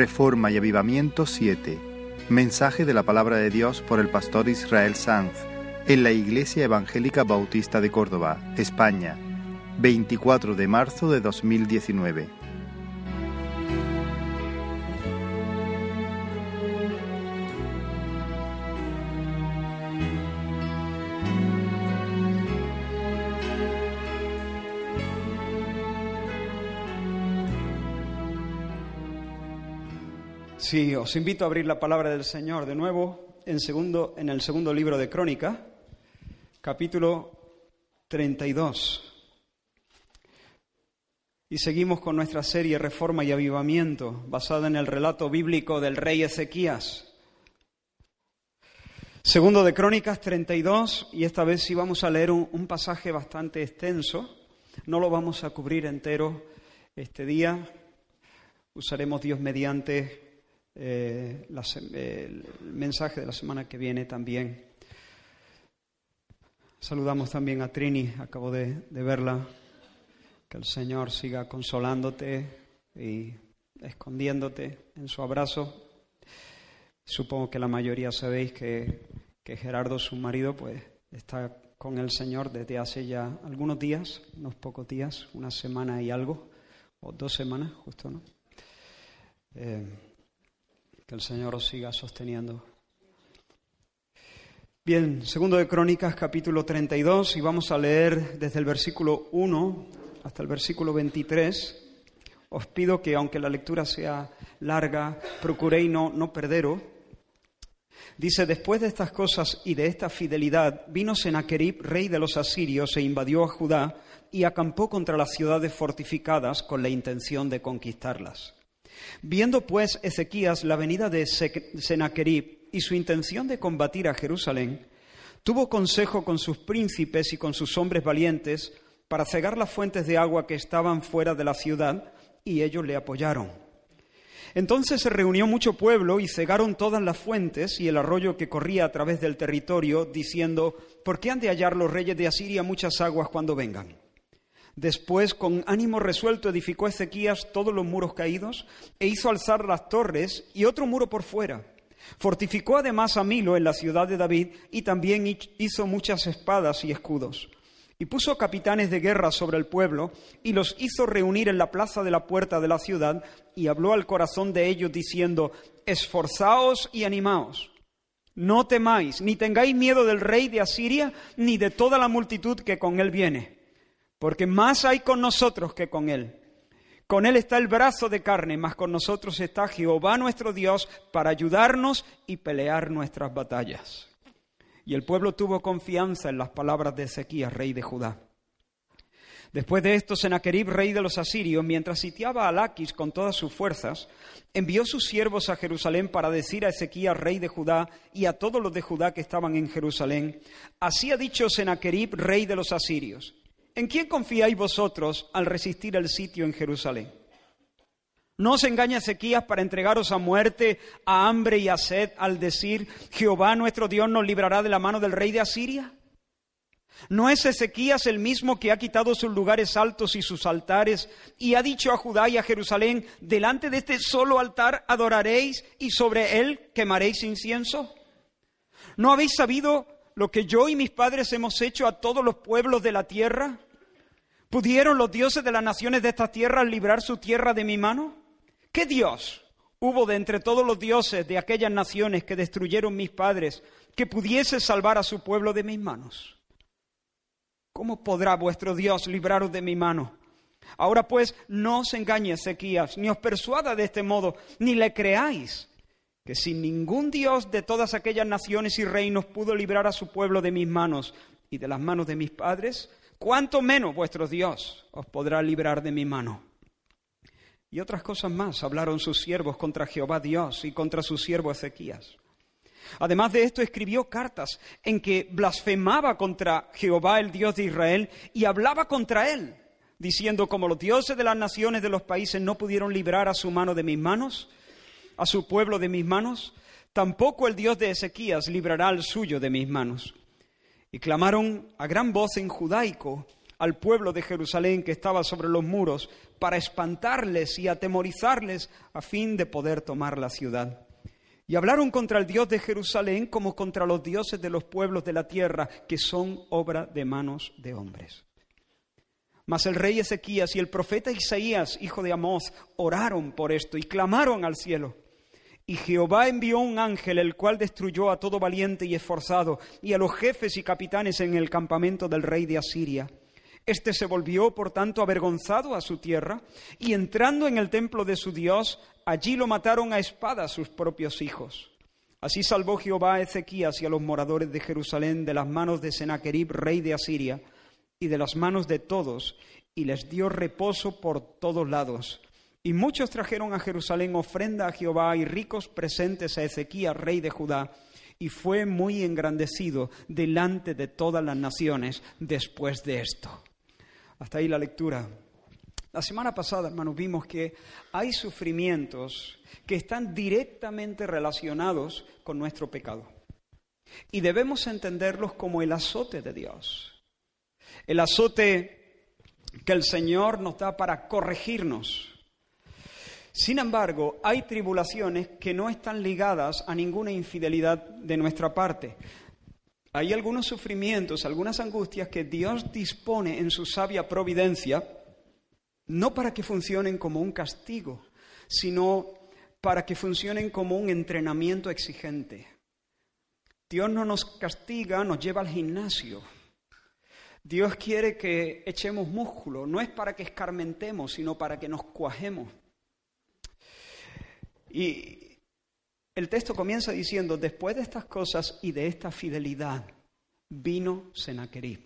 Reforma y Avivamiento 7. Mensaje de la palabra de Dios por el pastor Israel Sanz en la Iglesia Evangélica Bautista de Córdoba, España, 24 de marzo de 2019. Sí, os invito a abrir la palabra del Señor de nuevo en, segundo, en el segundo libro de Crónica, capítulo 32. Y seguimos con nuestra serie Reforma y Avivamiento, basada en el relato bíblico del rey Ezequías. Segundo de Crónicas 32, y esta vez sí vamos a leer un, un pasaje bastante extenso. No lo vamos a cubrir entero este día. Usaremos Dios mediante eh, la, el mensaje de la semana que viene también. Saludamos también a Trini, acabo de, de verla. Que el Señor siga consolándote y escondiéndote en su abrazo. Supongo que la mayoría sabéis que, que Gerardo, su marido, pues está con el Señor desde hace ya algunos días, unos pocos días, una semana y algo, o dos semanas, justo, ¿no? Eh, que el Señor os siga sosteniendo. Bien, segundo de Crónicas, capítulo 32, y vamos a leer desde el versículo 1 hasta el versículo 23. Os pido que, aunque la lectura sea larga, procuréis no, no perderos. Dice, después de estas cosas y de esta fidelidad, vino Sennacherib, rey de los asirios, e invadió a Judá y acampó contra las ciudades fortificadas con la intención de conquistarlas. Viendo pues Ezequías la venida de Sennacherib y su intención de combatir a Jerusalén, tuvo consejo con sus príncipes y con sus hombres valientes para cegar las fuentes de agua que estaban fuera de la ciudad, y ellos le apoyaron. Entonces se reunió mucho pueblo y cegaron todas las fuentes y el arroyo que corría a través del territorio, diciendo, ¿por qué han de hallar los reyes de Asiria muchas aguas cuando vengan? Después, con ánimo resuelto, edificó Ezequías todos los muros caídos e hizo alzar las torres y otro muro por fuera. Fortificó además a Milo en la ciudad de David y también hizo muchas espadas y escudos. Y puso capitanes de guerra sobre el pueblo y los hizo reunir en la plaza de la puerta de la ciudad y habló al corazón de ellos diciendo, esforzaos y animaos. No temáis, ni tengáis miedo del rey de Asiria, ni de toda la multitud que con él viene porque más hay con nosotros que con Él. Con Él está el brazo de carne, más con nosotros está Jehová nuestro Dios para ayudarnos y pelear nuestras batallas. Y el pueblo tuvo confianza en las palabras de Ezequías, rey de Judá. Después de esto, Sennacherib, rey de los asirios, mientras sitiaba a Laquis con todas sus fuerzas, envió sus siervos a Jerusalén para decir a Ezequías, rey de Judá, y a todos los de Judá que estaban en Jerusalén, así ha dicho Sennacherib, rey de los asirios, ¿En quién confiáis vosotros al resistir el sitio en Jerusalén? ¿No os engaña Ezequías para entregaros a muerte, a hambre y a sed al decir, Jehová nuestro Dios nos librará de la mano del rey de Asiria? ¿No es Ezequías el mismo que ha quitado sus lugares altos y sus altares y ha dicho a Judá y a Jerusalén, delante de este solo altar adoraréis y sobre él quemaréis incienso? ¿No habéis sabido lo que yo y mis padres hemos hecho a todos los pueblos de la tierra? ¿Pudieron los dioses de las naciones de esta tierra librar su tierra de mi mano? ¿Qué Dios hubo de entre todos los dioses de aquellas naciones que destruyeron mis padres que pudiese salvar a su pueblo de mis manos? ¿Cómo podrá vuestro Dios libraros de mi mano? Ahora pues, no os engañe Ezequías, ni os persuada de este modo, ni le creáis que sin ningún Dios de todas aquellas naciones y reinos pudo librar a su pueblo de mis manos y de las manos de mis padres, cuánto menos vuestro Dios os podrá librar de mi mano. Y otras cosas más hablaron sus siervos contra Jehová Dios y contra su siervo Ezequías. Además de esto, escribió cartas en que blasfemaba contra Jehová, el Dios de Israel, y hablaba contra él, diciendo, como los dioses de las naciones de los países no pudieron librar a su mano de mis manos, a su pueblo de mis manos, tampoco el Dios de Ezequías librará al suyo de mis manos. Y clamaron a gran voz en judaico, al pueblo de Jerusalén que estaba sobre los muros para espantarles y atemorizarles a fin de poder tomar la ciudad. Y hablaron contra el Dios de Jerusalén como contra los dioses de los pueblos de la tierra, que son obra de manos de hombres. Mas el rey Ezequías y el profeta Isaías, hijo de Amós, oraron por esto y clamaron al cielo. Y Jehová envió un ángel, el cual destruyó a todo valiente y esforzado, y a los jefes y capitanes en el campamento del rey de Asiria. Este se volvió, por tanto, avergonzado a su tierra, y entrando en el templo de su Dios, allí lo mataron a espada sus propios hijos. Así salvó Jehová a Ezequías y a los moradores de Jerusalén de las manos de Sennacherib, rey de Asiria, y de las manos de todos, y les dio reposo por todos lados. Y muchos trajeron a Jerusalén ofrenda a Jehová y ricos presentes a Ezequías, rey de Judá, y fue muy engrandecido delante de todas las naciones después de esto. Hasta ahí la lectura. La semana pasada, hermanos, vimos que hay sufrimientos que están directamente relacionados con nuestro pecado. Y debemos entenderlos como el azote de Dios. El azote que el Señor nos da para corregirnos. Sin embargo, hay tribulaciones que no están ligadas a ninguna infidelidad de nuestra parte. Hay algunos sufrimientos, algunas angustias que Dios dispone en su sabia providencia, no para que funcionen como un castigo, sino para que funcionen como un entrenamiento exigente. Dios no nos castiga, nos lleva al gimnasio. Dios quiere que echemos músculo, no es para que escarmentemos, sino para que nos cuajemos. Y el texto comienza diciendo, después de estas cosas y de esta fidelidad, vino Senaquerib.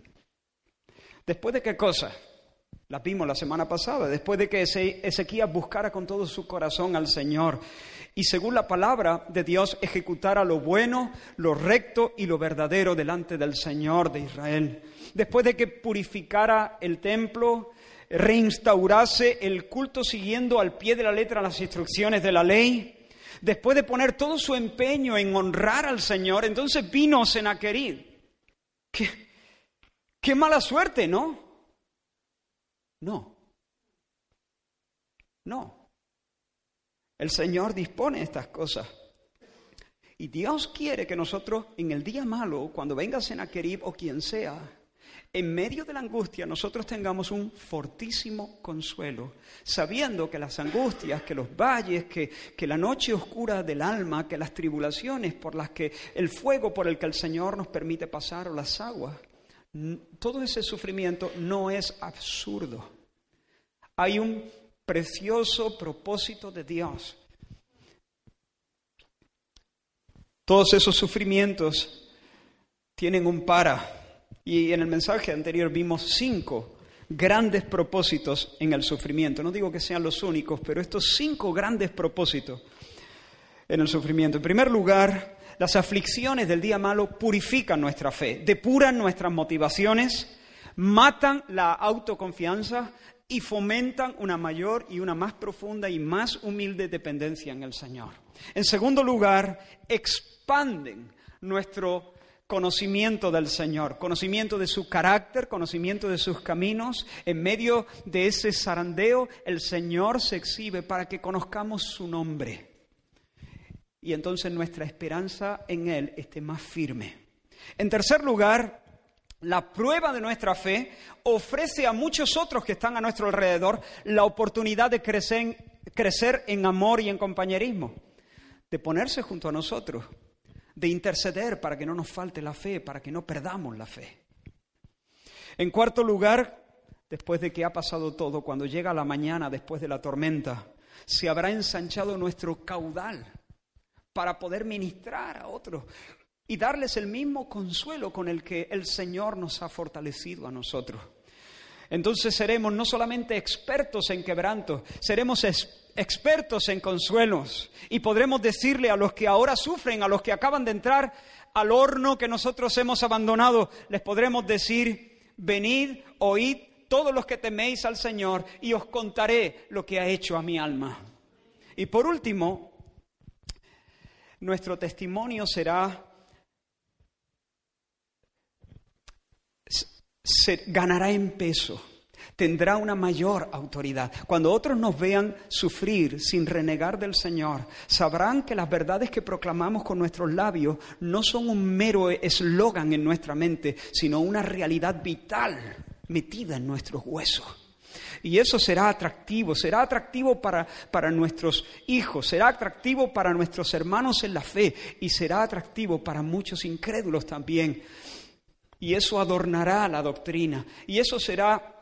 ¿Después de qué cosa? La vimos la semana pasada, después de que Ezequías buscara con todo su corazón al Señor y según la palabra de Dios ejecutara lo bueno, lo recto y lo verdadero delante del Señor de Israel. Después de que purificara el templo, reinstaurase el culto siguiendo al pie de la letra las instrucciones de la ley, después de poner todo su empeño en honrar al Señor, entonces vino Senaquerib. Qué, qué mala suerte, ¿no? No. No. El Señor dispone estas cosas. Y Dios quiere que nosotros en el día malo, cuando venga Senaquerib o quien sea, en medio de la angustia nosotros tengamos un fortísimo consuelo, sabiendo que las angustias, que los valles, que, que, la noche oscura del alma, que las tribulaciones por las que el fuego por el que el Señor nos permite pasar o las aguas, todo ese sufrimiento no es absurdo. Hay un precioso propósito de Dios. Todos esos sufrimientos tienen un para y en el mensaje anterior vimos cinco grandes propósitos en el sufrimiento. No digo que sean los únicos, pero estos cinco grandes propósitos en el sufrimiento. En primer lugar, las aflicciones del día malo purifican nuestra fe, depuran nuestras motivaciones, matan la autoconfianza y fomentan una mayor y una más profunda y más humilde dependencia en el Señor. En segundo lugar, expanden nuestro conocimiento del Señor, conocimiento de su carácter, conocimiento de sus caminos. En medio de ese zarandeo, el Señor se exhibe para que conozcamos su nombre. Y entonces nuestra esperanza en Él esté más firme. En tercer lugar, la prueba de nuestra fe ofrece a muchos otros que están a nuestro alrededor la oportunidad de crecer, en amor y en compañerismo, de ponerse junto a nosotros de interceder para que no nos falte la fe, para que no perdamos la fe. En cuarto lugar, después de que ha pasado todo, cuando llega la mañana después de la tormenta, se habrá ensanchado nuestro caudal para poder ministrar a otros y darles el mismo consuelo con el que el Señor nos ha fortalecido a nosotros. Entonces seremos no solamente expertos en quebranto, seremos expertos en consuelos y podremos decirle a los que ahora sufren, a los que acaban de entrar al horno que nosotros hemos abandonado, les podremos decir, venid, oíd todos los que teméis al Señor y os contaré lo que ha hecho a mi alma. Y por último, nuestro testimonio será se ganará en peso, tendrá una mayor autoridad. Cuando otros nos vean sufrir sin renegar del Señor, sabrán que las verdades que proclamamos con nuestros labios no son un mero eslogan en nuestra mente, sino una realidad vital metida en nuestros huesos. Y eso será atractivo, será atractivo para, para, nuestros hijos, será atractivo para nuestros hermanos en la fe y será atractivo para muchos incrédulos también. Y eso adornará la doctrina y eso será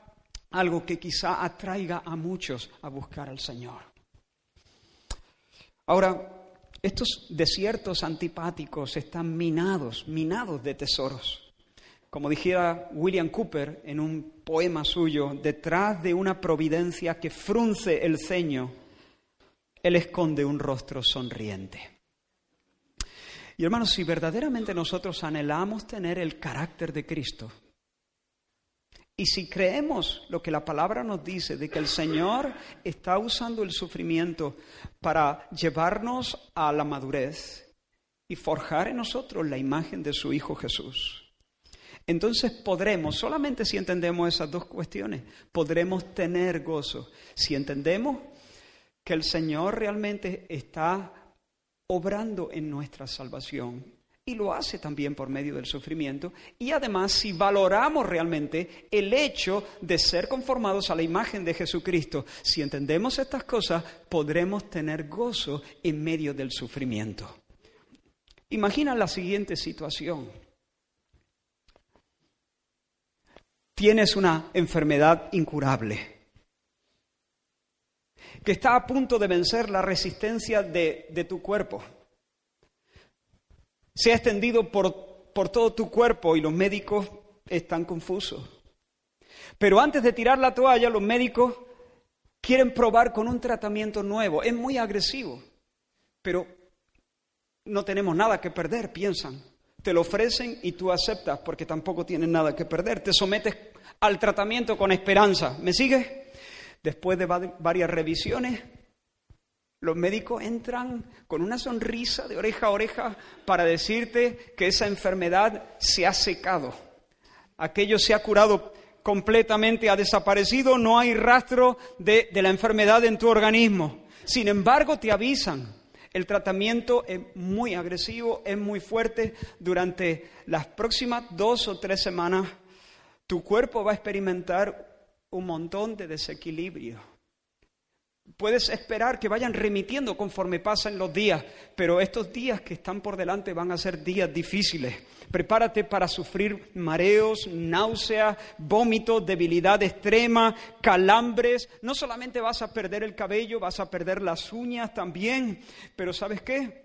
algo que quizá atraiga a muchos a buscar al Señor. Ahora, estos desiertos antipáticos están minados, minados de tesoros. Como dijera William Cooper en un poema suyo, detrás de una providencia que frunce el ceño, él esconde un rostro sonriente. Y hermanos, si verdaderamente nosotros anhelamos tener el carácter de Cristo, y si creemos lo que la palabra nos dice, de que el Señor está usando el sufrimiento para llevarnos a la madurez y forjar en nosotros la imagen de su Hijo Jesús, entonces podremos, solamente si entendemos esas dos cuestiones, podremos tener gozo. Si entendemos que el Señor realmente está obrando en nuestra salvación y lo hace también por medio del sufrimiento. Y además, si valoramos realmente el hecho de ser conformados a la imagen de Jesucristo, si entendemos estas cosas, podremos tener gozo en medio del sufrimiento. Imagina la siguiente situación. tienes una enfermedad incurable, que está a punto de vencer la resistencia de, tu cuerpo. Se ha extendido por, por todo tu cuerpo y los médicos están confusos. Pero antes de tirar la toalla, los médicos quieren probar con un tratamiento nuevo. Es muy agresivo, pero no tenemos nada que perder, piensan. Te lo ofrecen y tú aceptas porque tampoco tienes nada que perder. Te sometes al tratamiento con esperanza. ¿Me sigues? Después de varias revisiones, los médicos entran con una sonrisa de oreja a oreja para decirte que esa enfermedad se ha secado. Aquello se ha curado completamente, ha desaparecido, no hay rastro de, de la enfermedad en tu organismo. Sin embargo, te avisan el tratamiento es muy agresivo, es muy fuerte. Durante las próximas dos o tres semanas, tu cuerpo va a experimentar un montón de desequilibrio. Puedes esperar que vayan remitiendo conforme pasan los días, pero estos días que están por delante van a ser días difíciles. Prepárate para sufrir mareos, náuseas, vómitos, debilidad extrema, calambres. No solamente vas a perder el cabello, vas a perder las uñas también, pero ¿sabes qué?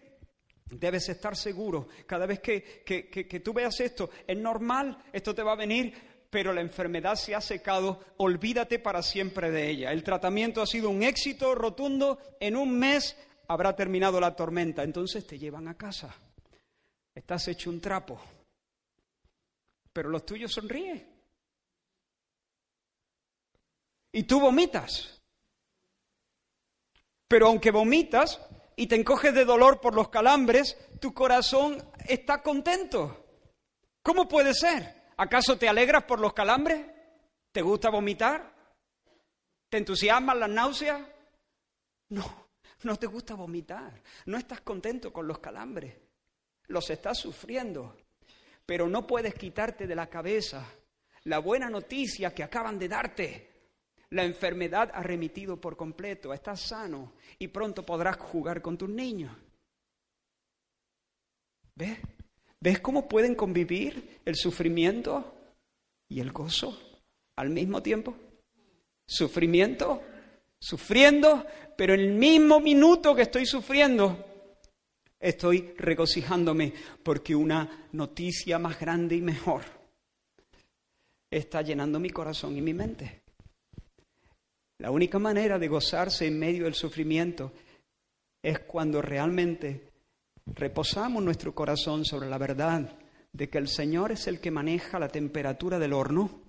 Debes estar seguro, cada vez que, que, tú veas esto, es normal, esto te va a venir, pero la enfermedad se ha secado, olvídate para siempre de ella. El tratamiento ha sido un éxito rotundo, en un mes habrá terminado la tormenta, entonces te llevan a casa. Estás hecho un trapo, pero los tuyos sonríen. Y tú vomitas. Pero aunque vomitas y te encoges de dolor por los calambres, tu corazón está contento. ¿Cómo puede ser? ¿Acaso te alegras por los calambres? ¿Te gusta vomitar? ¿Te entusiasman las náuseas? No, no te gusta vomitar. No estás contento con los calambres. Los estás sufriendo. Pero no puedes quitarte de la cabeza la buena noticia que acaban de darte. La enfermedad ha remitido por completo, estás sano y pronto podrás jugar con tus niños. ¿Ves? ¿Ves cómo pueden convivir el sufrimiento y el gozo al mismo tiempo? Sufrimiento, sufriendo, pero el mismo minuto que estoy sufriendo, estoy regocijándome porque una noticia más grande y mejor está llenando mi corazón y mi mente. La única manera de gozarse en medio del sufrimiento es cuando realmente reposamos nuestro corazón sobre la verdad de que el Señor es el que maneja la temperatura del horno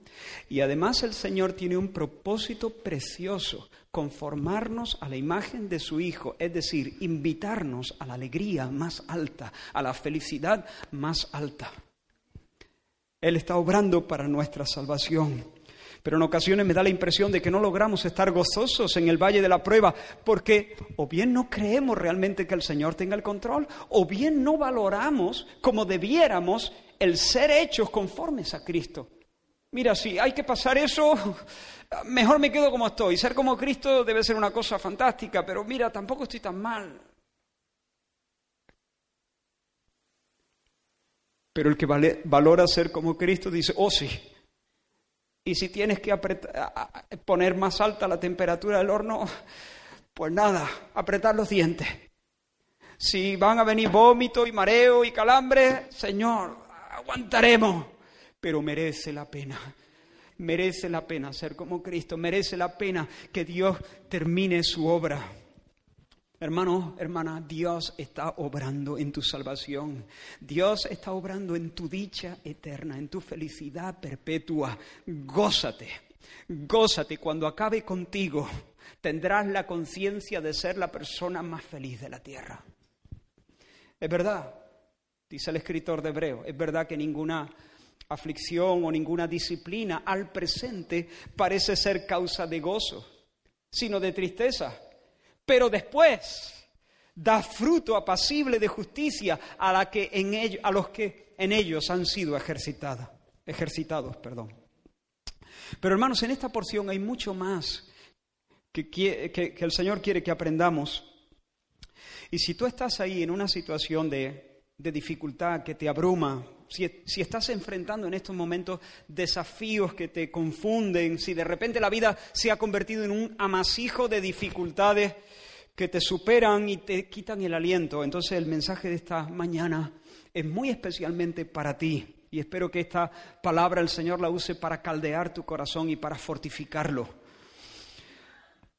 y además el Señor tiene un propósito precioso, conformarnos a la imagen de su Hijo, es decir, invitarnos a la alegría más alta, a la felicidad más alta. Él está obrando para nuestra salvación. Pero en ocasiones me da la impresión de que no logramos estar gozosos en el valle de la prueba porque o bien no creemos realmente que el Señor tenga el control o bien no valoramos como debiéramos el ser hechos conformes a Cristo. Mira, si hay que pasar eso, mejor me quedo como estoy. Ser como Cristo debe ser una cosa fantástica, pero mira, tampoco estoy tan mal. Pero el que valora ser como Cristo dice, oh sí. Y si tienes que poner más alta la temperatura del horno, pues nada, apretar los dientes. Si van a venir vómito y mareo y calambre, Señor, aguantaremos. Pero merece la pena. Merece la pena ser como Cristo. Merece la pena que Dios termine su obra. Hermano, hermana, Dios está obrando en tu salvación. Dios está obrando en tu dicha eterna, en tu felicidad perpetua. Gózate, gózate. Cuando acabe contigo, tendrás la conciencia de ser la persona más feliz de la tierra. Es verdad, dice el escritor de Hebreo, es verdad que ninguna aflicción o ninguna disciplina al presente parece ser causa de gozo, sino de tristeza pero después da fruto apacible de justicia a, la que en a los que en ellos han sido ejercitados. Perdón. Pero hermanos, en esta porción hay mucho más que, que, el Señor quiere que aprendamos. Y si tú estás ahí en una situación de, de dificultad que te abruma, si, si, estás enfrentando en estos momentos desafíos que te confunden, si de repente la vida se ha convertido en un amasijo de dificultades que te superan y te quitan el aliento. Entonces el mensaje de esta mañana es muy especialmente para ti. Y espero que esta palabra el Señor la use para caldear tu corazón y para fortificarlo.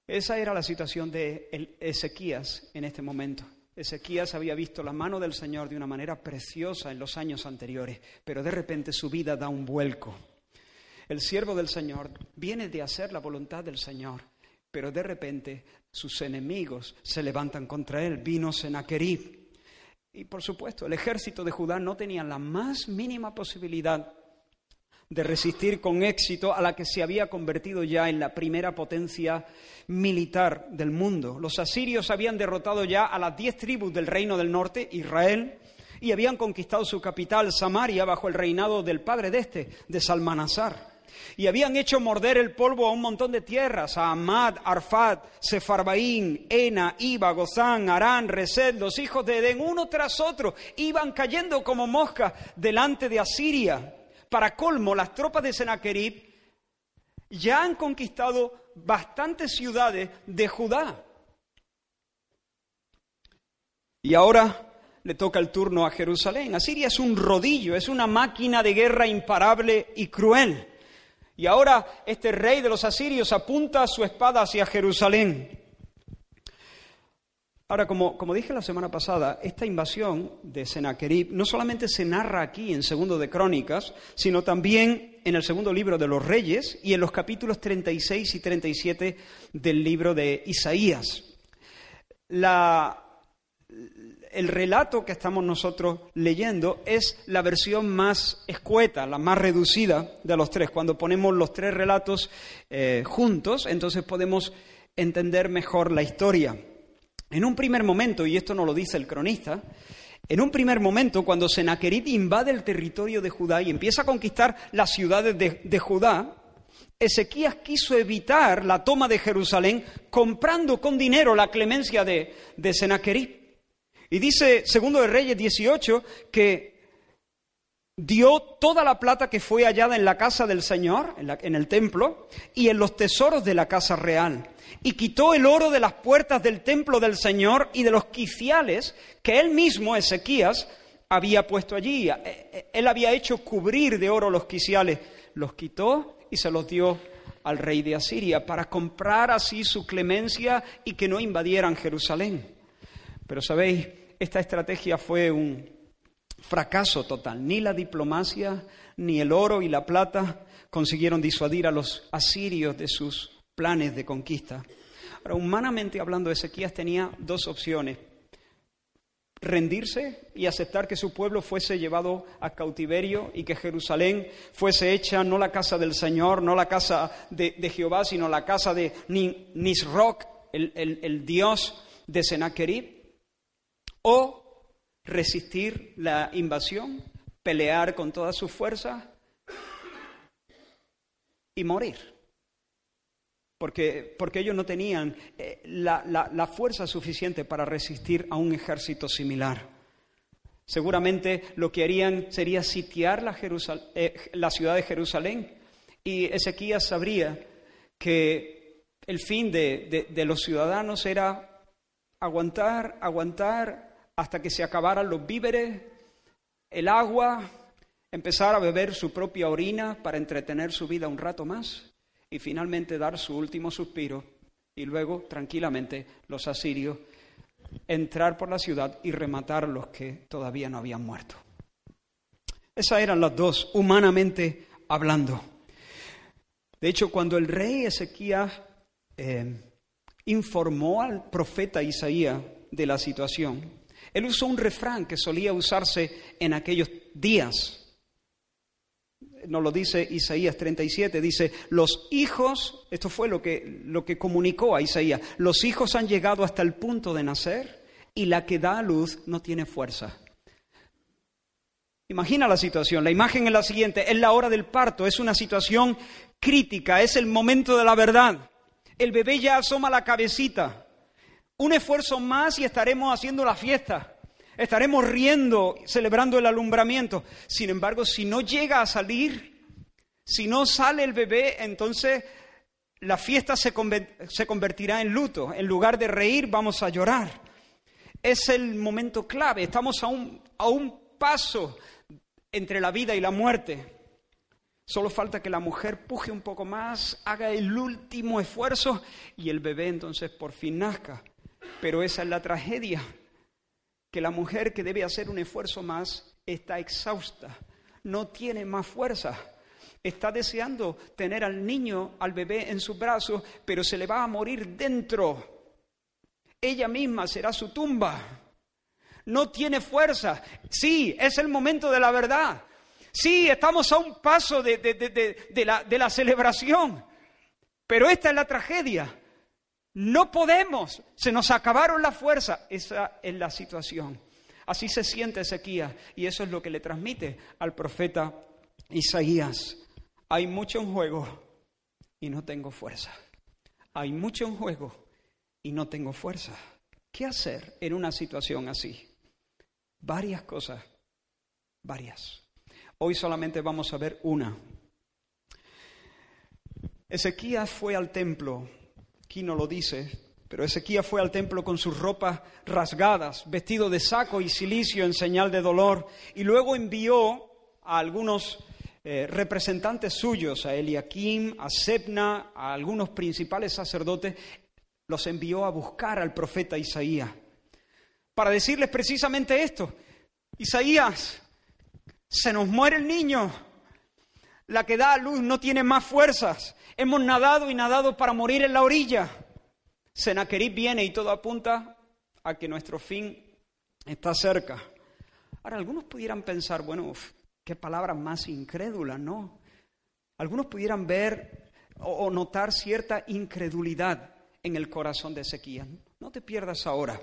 Esa era la situación de Ezequías en este momento. Ezequías había visto la mano del Señor de una manera preciosa en los años anteriores, pero de repente su vida da un vuelco. El siervo del Señor viene de hacer la voluntad del Señor, pero de repente sus enemigos se levantan contra él. Vino Senaquerib. Y por supuesto, el ejército de Judá no tenía la más mínima posibilidad de resistir con éxito a la que se había convertido ya en la primera potencia militar del mundo. Los asirios habían derrotado ya a las diez tribus del reino del norte, Israel, y habían conquistado su capital, Samaria, bajo el reinado del padre de este, de Salmanasar y habían hecho morder el polvo a un montón de tierras, a Amad, Arfat, Sefarbaín, Ena, Iba, Gozán, Arán, Resed, los hijos de Edén, uno tras otro, iban cayendo como moscas delante de Asiria. Para colmo, las tropas de Sennacherib ya han conquistado bastantes ciudades de Judá. Y ahora le toca el turno a Jerusalén. Asiria es un rodillo, es una máquina de guerra imparable y cruel. Y ahora este rey de los asirios apunta su espada hacia Jerusalén. Ahora, como, como, dije la semana pasada, esta invasión de Sennacherib no solamente se narra aquí en Segundo de Crónicas, sino también en el segundo libro de los Reyes y en los capítulos 36 y 37 del libro de Isaías. La, el relato que estamos nosotros leyendo es la versión más escueta, la más reducida de los tres. Cuando ponemos los tres relatos eh, juntos, entonces podemos entender mejor la historia. En un primer momento, y esto no lo dice el cronista, en un primer momento, cuando Sennacherib invade el territorio de Judá y empieza a conquistar las ciudades de, Judá, Ezequías quiso evitar la toma de Jerusalén comprando con dinero la clemencia de, de. Y dice Segundo de Reyes 18 que dio toda la plata que fue hallada en la casa del Señor, en, el templo, y en los tesoros de la casa real. Y quitó el oro de las puertas del templo del Señor y de los quiciales que él mismo, Ezequías, había puesto allí. E, e, él había hecho cubrir de oro los quiciales. Los quitó y se los dio al rey de Asiria para comprar así su clemencia y que no invadieran Jerusalén. Pero sabéis, esta estrategia fue un fracaso total. Ni la diplomacia, ni el oro y la plata consiguieron disuadir a los asirios de sus planes de conquista. Ahora, humanamente hablando, Ezequías tenía dos opciones. rendirse y aceptar que su pueblo fuese llevado a cautiverio y que Jerusalén fuese hecha no la casa del Señor, no la casa de, Jehová, sino la casa de Nisroch, el, el dios de Sennacherib, o resistir la invasión, pelear con todas sus fuerzas y morir porque, porque ellos no tenían eh, la, fuerza suficiente para resistir a un ejército similar. Seguramente lo que harían sería sitiar la, eh, la ciudad de Jerusalén y Ezequías sabría que el fin de, de los ciudadanos era aguantar, aguantar hasta que se acabaran los víveres, el agua, empezar a beber su propia orina para entretener su vida un rato más y finalmente dar su último suspiro y luego tranquilamente los asirios entrar por la ciudad y rematar los que todavía no habían muerto. Esas eran las dos, humanamente hablando. De hecho, cuando el rey Ezequías eh, informó al profeta Isaías de la situación, él usó un refrán que solía usarse en aquellos días. Nos lo dice Isaías 37, dice, los hijos, esto fue lo que, lo que comunicó a Isaías, los hijos han llegado hasta el punto de nacer y la que da a luz no tiene fuerza. Imagina la situación, la imagen es la siguiente, es la hora del parto, es una situación crítica, es el momento de la verdad. El bebé ya asoma la cabecita, un esfuerzo más y estaremos haciendo la fiesta estaremos riendo, celebrando el alumbramiento. Sin embargo, si no llega a salir, si no sale el bebé, entonces la fiesta se, convertirá en luto. En lugar de reír, vamos a llorar. Es el momento clave. Estamos a un, a un paso entre la vida y la muerte. Solo falta que la mujer puje un poco más, haga el último esfuerzo y el bebé entonces por fin nazca. Pero esa es la tragedia que la mujer que debe hacer un esfuerzo más está exhausta, no tiene más fuerza. Está deseando tener al niño, al bebé en sus brazos, pero se le va a morir dentro. Ella misma será su tumba. No tiene fuerza. Sí, es el momento de la verdad. Sí, estamos a un paso de, de, la, celebración. Pero esta es la tragedia. No podemos, se nos acabaron las fuerzas. Esa es la situación. Así se siente Ezequías y eso es lo que le transmite al profeta Isaías. Hay mucho en juego y no tengo fuerza. Hay mucho en juego y no tengo fuerza. ¿Qué hacer en una situación así? Varias cosas, varias. Hoy solamente vamos a ver una. Ezequías fue al templo Aquí no lo dice, pero Ezequías fue al templo con sus ropas rasgadas, vestido de saco y silicio en señal de dolor, y luego envió a algunos eh, representantes suyos, a Eliakim, a Sebna, a algunos principales sacerdotes, los envió a buscar al profeta Isaías, para decirles precisamente esto. Isaías, se nos muere el niño, la que da a luz no tiene más fuerzas, Hemos nadado y nadado para morir en la orilla. Senaquerib viene y todo apunta a que nuestro fin está cerca. Ahora, algunos pudieran pensar, bueno, qué palabra más incrédula, ¿no? Algunos pudieran ver o, notar cierta incredulidad en el corazón de Ezequiel. No te pierdas ahora.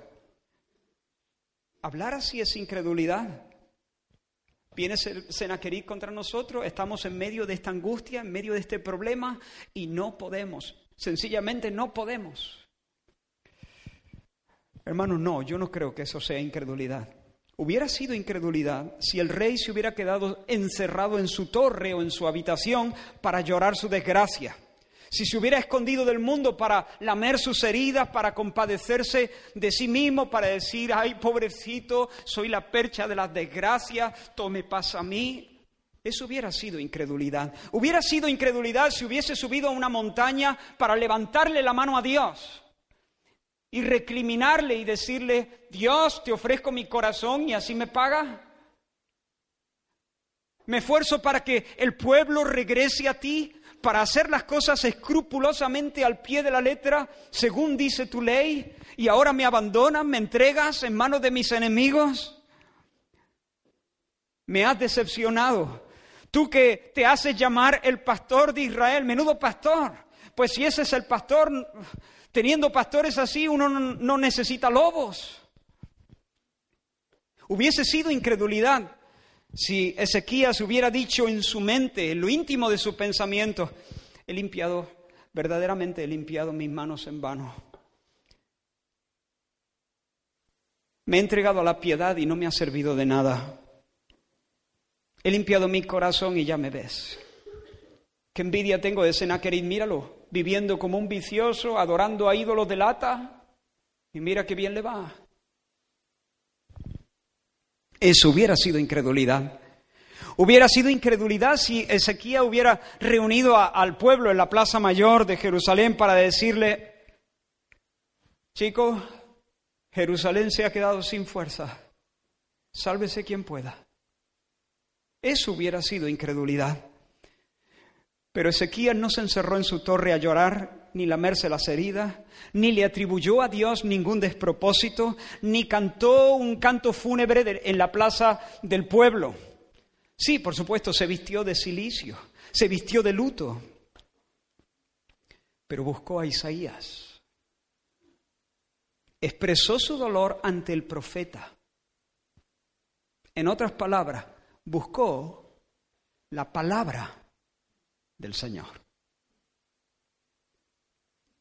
Hablar así es incredulidad. Viene Senaquerib contra nosotros, estamos en medio de esta angustia, en medio de este problema y no podemos, sencillamente no podemos. Hermanos, no, yo no creo que eso sea incredulidad. Hubiera sido incredulidad si el rey se hubiera quedado encerrado en su torre o en su habitación para llorar su desgracia si se hubiera escondido del mundo para lamer sus heridas, para compadecerse de sí mismo, para decir, ay, pobrecito, soy la percha de las desgracias, todo me pasa a mí, eso hubiera sido incredulidad. Hubiera sido incredulidad si hubiese subido a una montaña para levantarle la mano a Dios y recriminarle y decirle, Dios, te ofrezco mi corazón y así me paga. Me esfuerzo para que el pueblo regrese a ti, para hacer las cosas escrupulosamente al pie de la letra, según dice tu ley, y ahora me abandonas, me entregas en manos de mis enemigos. Me has decepcionado. Tú que te haces llamar el pastor de Israel, menudo pastor. Pues si ese es el pastor, teniendo pastores así, uno no necesita lobos. Hubiese sido incredulidad si Ezequías hubiera dicho en su mente, en lo íntimo de su pensamiento, he limpiado, verdaderamente he limpiado mis manos en vano. Me he entregado a la piedad y no me ha servido de nada. He limpiado mi corazón y ya me ves. Qué envidia tengo de Senaquerid, míralo, viviendo como un vicioso, adorando a ídolos de lata. Y mira qué bien le va. Eso hubiera sido incredulidad. Hubiera sido incredulidad si Ezequiel hubiera reunido al pueblo en la plaza mayor de Jerusalén para decirle, chicos, Jerusalén se ha quedado sin fuerza, sálvese quien pueda. Eso hubiera sido incredulidad. Pero Ezequiel no se encerró en su torre a llorar, ni lamerse las heridas, ni le atribuyó a Dios ningún despropósito, ni cantó un canto fúnebre en la plaza del pueblo. Sí, por supuesto, se vistió de silicio, se vistió de luto, pero buscó a Isaías. Expresó su dolor ante el profeta. En otras palabras, buscó la palabra del Señor.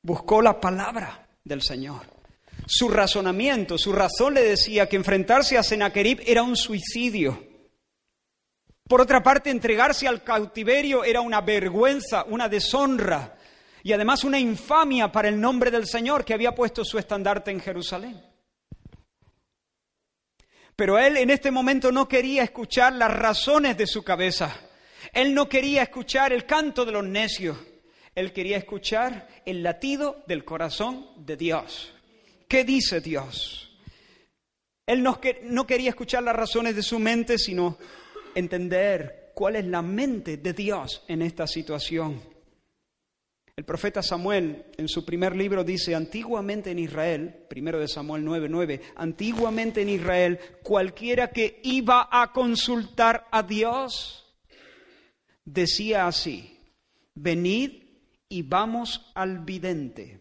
Buscó la palabra del Señor. Su razonamiento, su razón le decía que enfrentarse a Sennacherib era un suicidio. Por otra parte, entregarse al cautiverio era una vergüenza, una deshonra y además una infamia para el nombre del Señor que había puesto su estandarte en Jerusalén. Pero él en este momento no quería escuchar las razones de su cabeza. Él no quería escuchar el canto de los necios. Él quería escuchar el latido del corazón de Dios. ¿Qué dice Dios? Él no, quería escuchar las razones de su mente, sino entender cuál es la mente de Dios en esta situación. El profeta Samuel en su primer libro dice, antiguamente en Israel, primero de Samuel 9:9, antiguamente en Israel, cualquiera que iba a consultar a Dios, decía así, venid y vamos al vidente.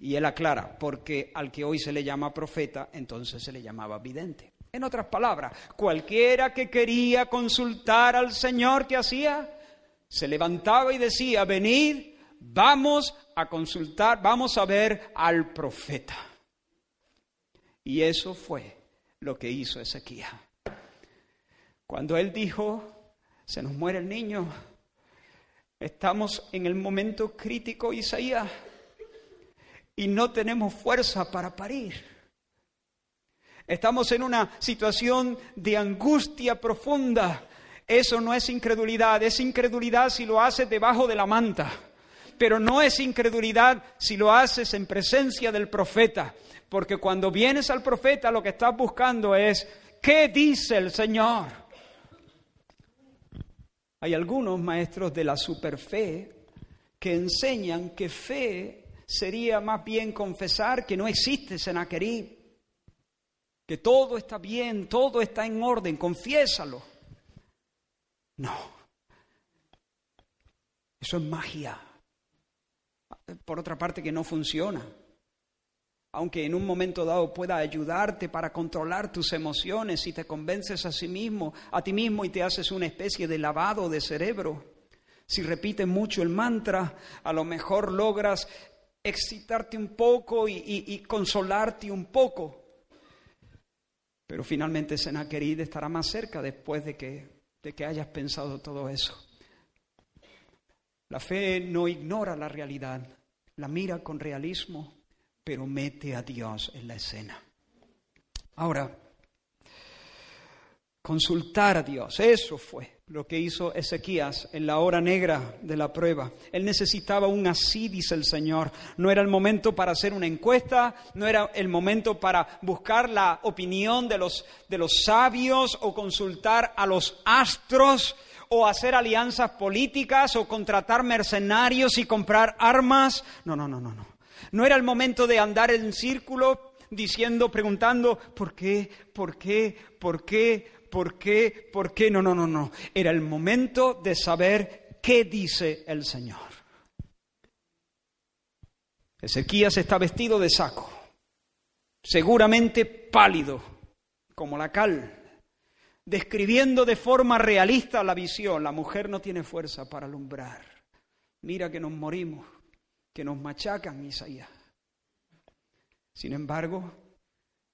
Y él aclara, porque al que hoy se le llama profeta, entonces se le llamaba vidente. En otras palabras, cualquiera que quería consultar al Señor, ¿qué hacía? Se levantaba y decía, venid, vamos a consultar, vamos a ver al profeta. Y eso fue lo que hizo Ezequiel. Cuando él dijo, se nos muere el niño. Estamos en el momento crítico, Isaías, y no tenemos fuerza para parir. Estamos en una situación de angustia profunda. Eso no es incredulidad, es incredulidad si lo haces debajo de la manta, pero no es incredulidad si lo haces en presencia del profeta, porque cuando vienes al profeta lo que estás buscando es, ¿qué dice el Señor? Hay algunos maestros de la superfe que enseñan que fe sería más bien confesar que no existe Senaquerí, que todo está bien, todo está en orden, confiésalo. No, eso es magia. Por otra parte, que no funciona aunque en un momento dado pueda ayudarte para controlar tus emociones si te convences a sí mismo, a ti mismo y te haces una especie de lavado de cerebro. Si repites mucho el mantra, a lo mejor logras excitarte un poco y, consolarte un poco. Pero finalmente Senaquerid estará más cerca después de que, de que hayas pensado todo eso. La fe no ignora la realidad, la mira con realismo pero mete a Dios en la escena. Ahora, consultar a Dios, eso fue lo que hizo Ezequías en la hora negra de la prueba. Él necesitaba un así, dice el Señor. No era el momento para hacer una encuesta, no era el momento para buscar la opinión de los, de los sabios o consultar a los astros o hacer alianzas políticas o contratar mercenarios y comprar armas. No, no, no, no, no. No era el momento de andar en círculo diciendo, preguntando, ¿por qué? ¿Por qué? ¿Por qué? ¿Por qué? ¿Por qué? No, no, no, no. Era el momento de saber qué dice el Señor. Ezequías está vestido de saco, seguramente pálido, como la cal, describiendo de forma realista la visión. La mujer no tiene fuerza para alumbrar. Mira que nos morimos, que nos machacan, Isaías. Sin embargo,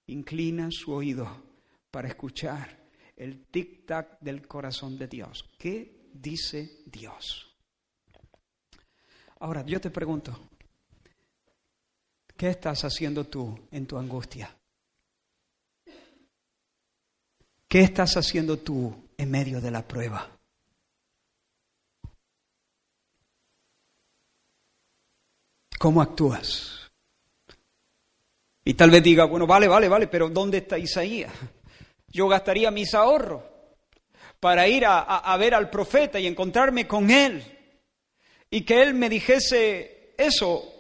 inclina su oído para escuchar el tic-tac del corazón de Dios. ¿Qué dice Dios? Ahora, yo te pregunto, ¿qué estás haciendo tú en tu angustia? ¿Qué estás haciendo tú en medio de la prueba? ¿Cómo actúas? Y tal vez diga, bueno, vale, vale, vale, pero ¿dónde está Isaías? Yo gastaría mis ahorros para ir a, ver al profeta y encontrarme con él y que él me dijese eso,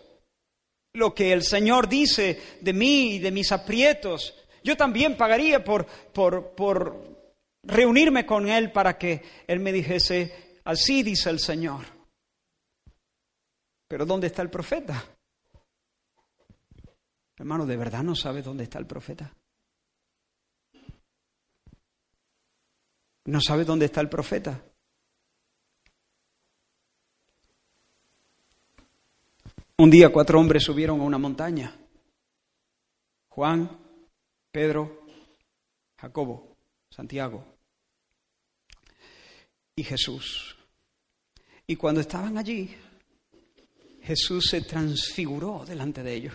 lo que el Señor dice de mí y de mis aprietos. Yo también pagaría por, por, por reunirme con él para que él me dijese, así dice el Señor. Pero ¿dónde está el profeta? Hermano, ¿de verdad no sabe dónde está el profeta? No sabe dónde está el profeta. Un día cuatro hombres subieron a una montaña. Juan, Pedro, Jacobo, Santiago y Jesús. Y cuando estaban allí, Jesús se transfiguró delante de ellos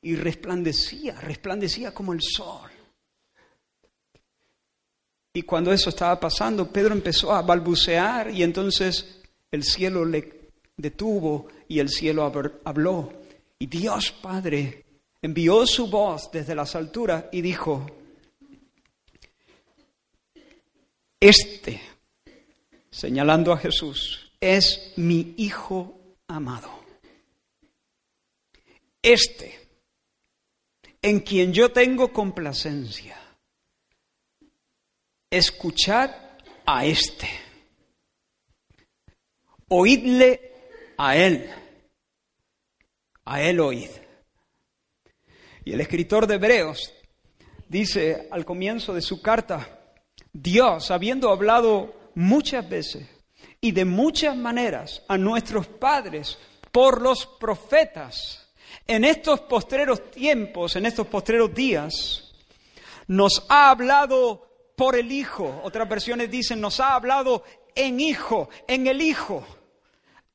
y resplandecía, resplandecía como el sol. Y cuando eso estaba pasando, Pedro empezó a balbucear y entonces el cielo le detuvo y el cielo habló. Y Dios Padre envió su voz desde las alturas y dijo, este, señalando a Jesús, es mi Hijo amado. Este, en quien yo tengo complacencia escuchad a éste, oídle a él, a él oíd. Y el escritor de Hebreos dice al comienzo de su carta, Dios, habiendo hablado muchas veces y de muchas maneras a nuestros padres por los profetas, en estos postreros tiempos, en estos postreros días, nos ha hablado por el Hijo. Otras versiones dicen, nos ha hablado en Hijo, en el Hijo,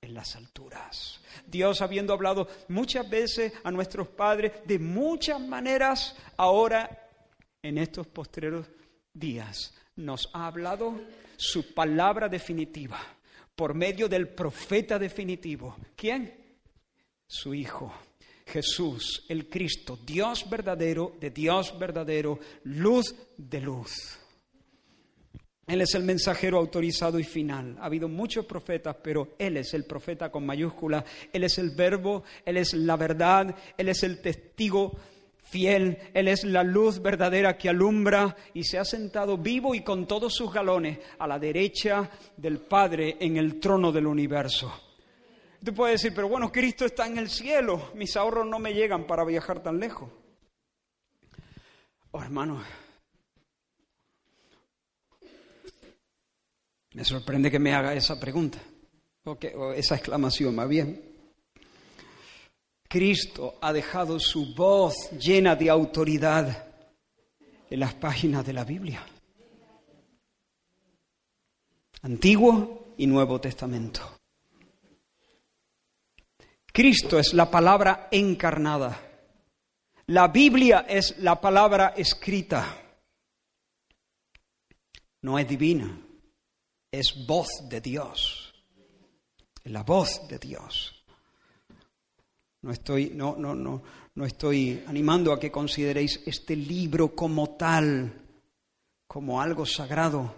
en las alturas. Dios, habiendo hablado muchas veces a nuestros padres de muchas maneras, ahora en estos postreros días nos ha hablado su palabra definitiva por medio del profeta definitivo. ¿Quién? Su Hijo. Jesús, el Cristo, Dios verdadero, de Dios verdadero, luz de luz. Él es el mensajero autorizado y final. Ha habido muchos profetas, pero Él es el profeta con mayúscula. Él es el verbo, Él es la verdad, Él es el testigo fiel, Él es la luz verdadera que alumbra y se ha sentado vivo y con todos sus galones a la derecha del Padre en el trono del universo. Tú puedes decir, pero bueno, Cristo está en el cielo, mis ahorros no me llegan para viajar tan lejos. Oh, hermano, Me sorprende que me haga esa pregunta, o, o esa exclamación más bien. Cristo ha dejado su voz llena de autoridad en las páginas de la Biblia. Antiguo y Nuevo Testamento. Cristo es la palabra encarnada. La Biblia es la palabra escrita. No es divina, es voz de Dios. La voz de Dios. No estoy, no, no, no, no estoy animando a que consideréis este libro como tal, como algo sagrado,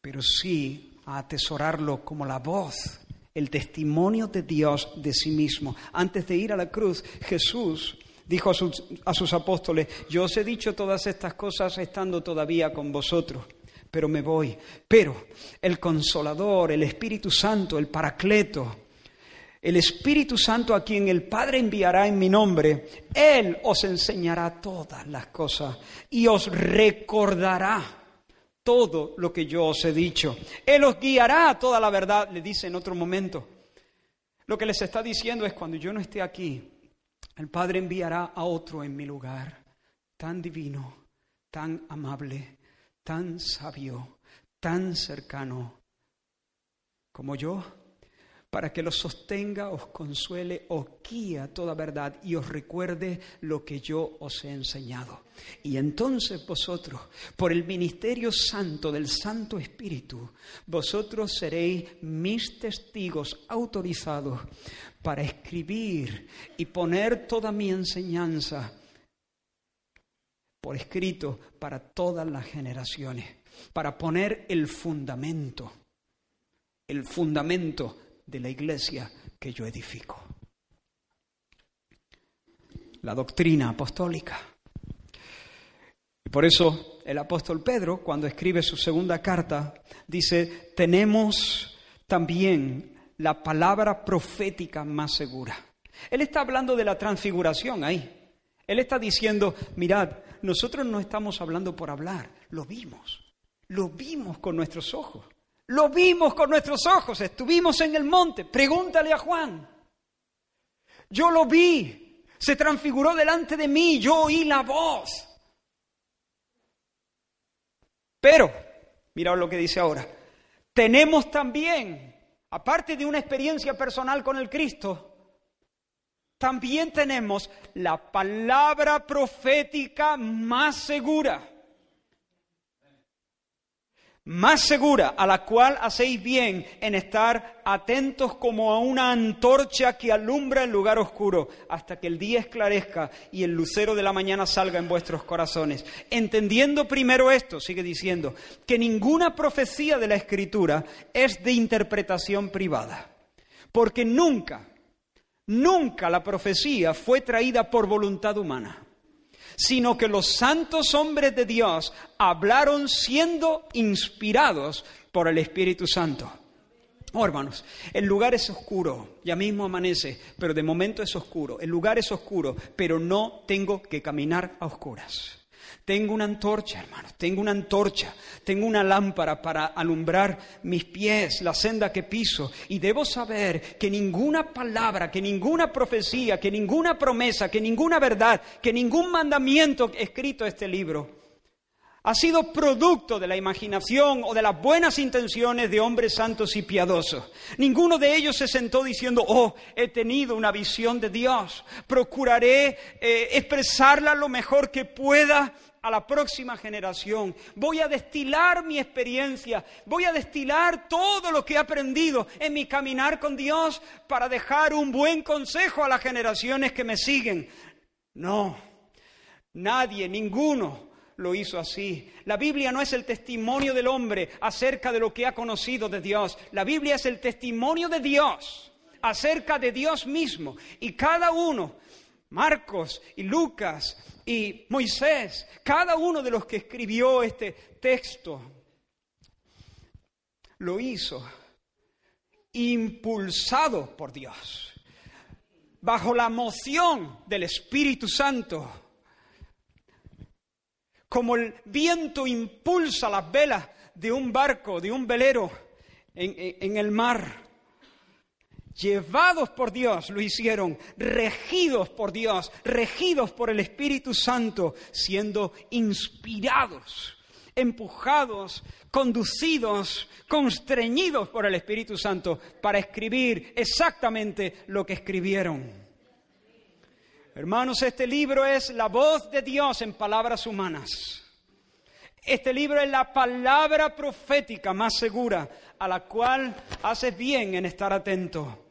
pero sí a atesorarlo como la voz, el testimonio de Dios de sí mismo. Antes de ir a la cruz, Jesús dijo a sus, a sus apóstoles, yo os he dicho todas estas cosas estando todavía con vosotros pero me voy. Pero el consolador, el Espíritu Santo, el Paracleto, el Espíritu Santo a quien el Padre enviará en mi nombre, Él os enseñará todas las cosas y os recordará todo lo que yo os he dicho. Él os guiará a toda la verdad, le dice en otro momento. Lo que les está diciendo es cuando yo no esté aquí, el Padre enviará a otro en mi lugar, tan divino, tan amable, tan sabio, tan cercano como yo para que los sostenga, os consuele, os guíe a toda verdad y os recuerde lo que yo os he enseñado. Y entonces vosotros, por el ministerio santo del Santo Espíritu, vosotros seréis mis testigos autorizados para escribir y poner toda mi enseñanza por escrito para todas las generaciones, para poner el fundamento, el fundamento de la iglesia que yo edifico. La doctrina apostólica. Y por eso el apóstol Pedro, cuando escribe su segunda carta, dice, tenemos también la palabra profética más segura. Él está hablando de la transfiguración ahí. Él está diciendo, mirad, nosotros no estamos hablando por hablar, lo vimos, lo vimos con nuestros ojos. Lo vimos con nuestros ojos, estuvimos en el monte. Pregúntale a Juan. Yo lo vi, se transfiguró delante de mí, yo oí la voz. Pero, mira lo que dice ahora, tenemos también, aparte de una experiencia personal con el Cristo, también tenemos la palabra profética más segura más segura, a la cual hacéis bien en estar atentos como a una antorcha que alumbra el lugar oscuro, hasta que el día esclarezca y el lucero de la mañana salga en vuestros corazones. Entendiendo primero esto, sigue diciendo, que ninguna profecía de la Escritura es de interpretación privada, porque nunca, nunca la profecía fue traída por voluntad humana sino que los santos hombres de Dios hablaron siendo inspirados por el Espíritu Santo. Oh, hermanos, el lugar es oscuro, ya mismo amanece, pero de momento es oscuro. El lugar es oscuro, pero no tengo que caminar a oscuras. Tengo una antorcha, hermano, tengo una antorcha, tengo una lámpara para alumbrar mis pies, la senda que piso, y debo saber que ninguna palabra, que ninguna profecía, que ninguna promesa, que ninguna verdad, que ningún mandamiento escrito en este libro ha sido producto de la imaginación o de las buenas intenciones de hombres santos y piadosos. Ninguno de ellos se sentó diciendo, oh, he tenido una visión de Dios, procuraré eh, expresarla lo mejor que pueda a la próxima generación. Voy a destilar mi experiencia, voy a destilar todo lo que he aprendido en mi caminar con Dios para dejar un buen consejo a las generaciones que me siguen. No, nadie, ninguno lo hizo así. La Biblia no es el testimonio del hombre acerca de lo que ha conocido de Dios. La Biblia es el testimonio de Dios acerca de Dios mismo. Y cada uno, Marcos y Lucas y Moisés, cada uno de los que escribió este texto, lo hizo impulsado por Dios, bajo la moción del Espíritu Santo, como el viento impulsa las velas de un barco, de un velero en, el mar llevados por Dios, lo hicieron, regidos por Dios, regidos por el Espíritu Santo, siendo inspirados empujados, conducidos, constreñidos por el Espíritu Santo para escribir exactamente lo que escribieron. Hermanos, este libro es la voz de Dios en palabras humanas. Este libro es la palabra profética más segura a la cual haces bien en estar atento.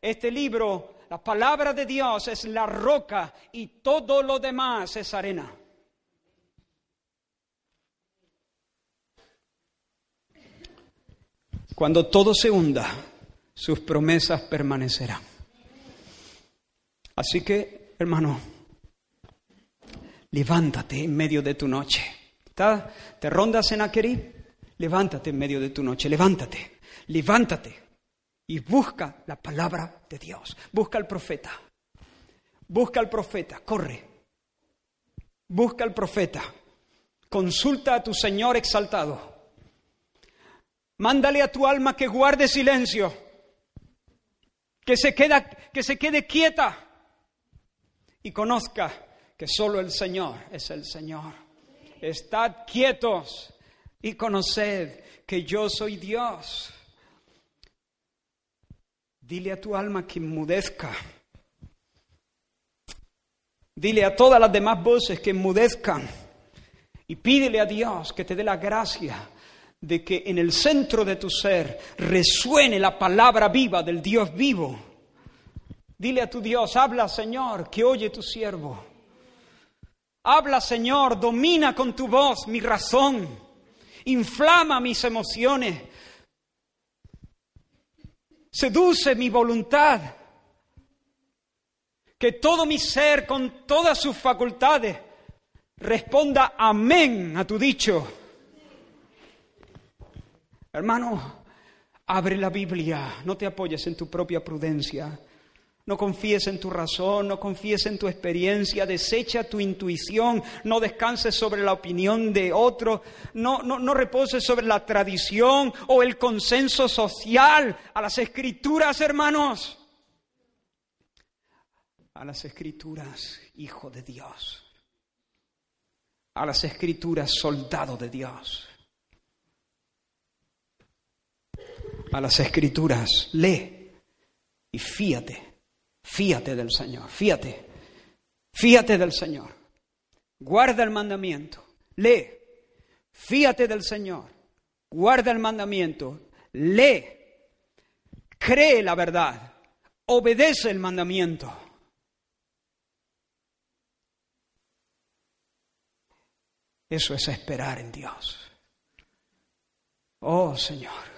Este libro, la palabra de Dios es la roca y todo lo demás es arena. Cuando todo se hunda, sus promesas permanecerán. Así que, hermano, levántate en medio de tu noche. ¿Te rondas en Aquerí? Levántate en medio de tu noche, levántate, levántate y busca la palabra de Dios. Busca al profeta. Busca al profeta, corre. Busca al profeta. Consulta a tu Señor exaltado. Mándale a tu alma que guarde silencio, que se, queda, que se quede quieta y conozca que solo el Señor es el Señor. Estad quietos y conoced que yo soy Dios. Dile a tu alma que enmudezca. Dile a todas las demás voces que enmudezcan. Y pídele a Dios que te dé la gracia de que en el centro de tu ser resuene la palabra viva del Dios vivo. Dile a tu Dios, habla Señor, que oye tu siervo. Habla Señor, domina con tu voz mi razón, inflama mis emociones, seduce mi voluntad, que todo mi ser con todas sus facultades responda amén a tu dicho. Hermano, abre la Biblia, no te apoyes en tu propia prudencia. No confíes en tu razón, no confíes en tu experiencia, desecha tu intuición, no descanses sobre la opinión de otro, no, no, no reposes sobre la tradición o el consenso social. A las escrituras, hermanos. A las escrituras, hijo de Dios. A las escrituras, soldado de Dios. a las escrituras, lee y fíate, fíate del Señor, fíate, fíate del Señor. Guarda el mandamiento, lee, fíate del Señor, guarda el mandamiento, lee, cree la verdad, obedece el mandamiento. Eso es esperar en Dios. Oh Señor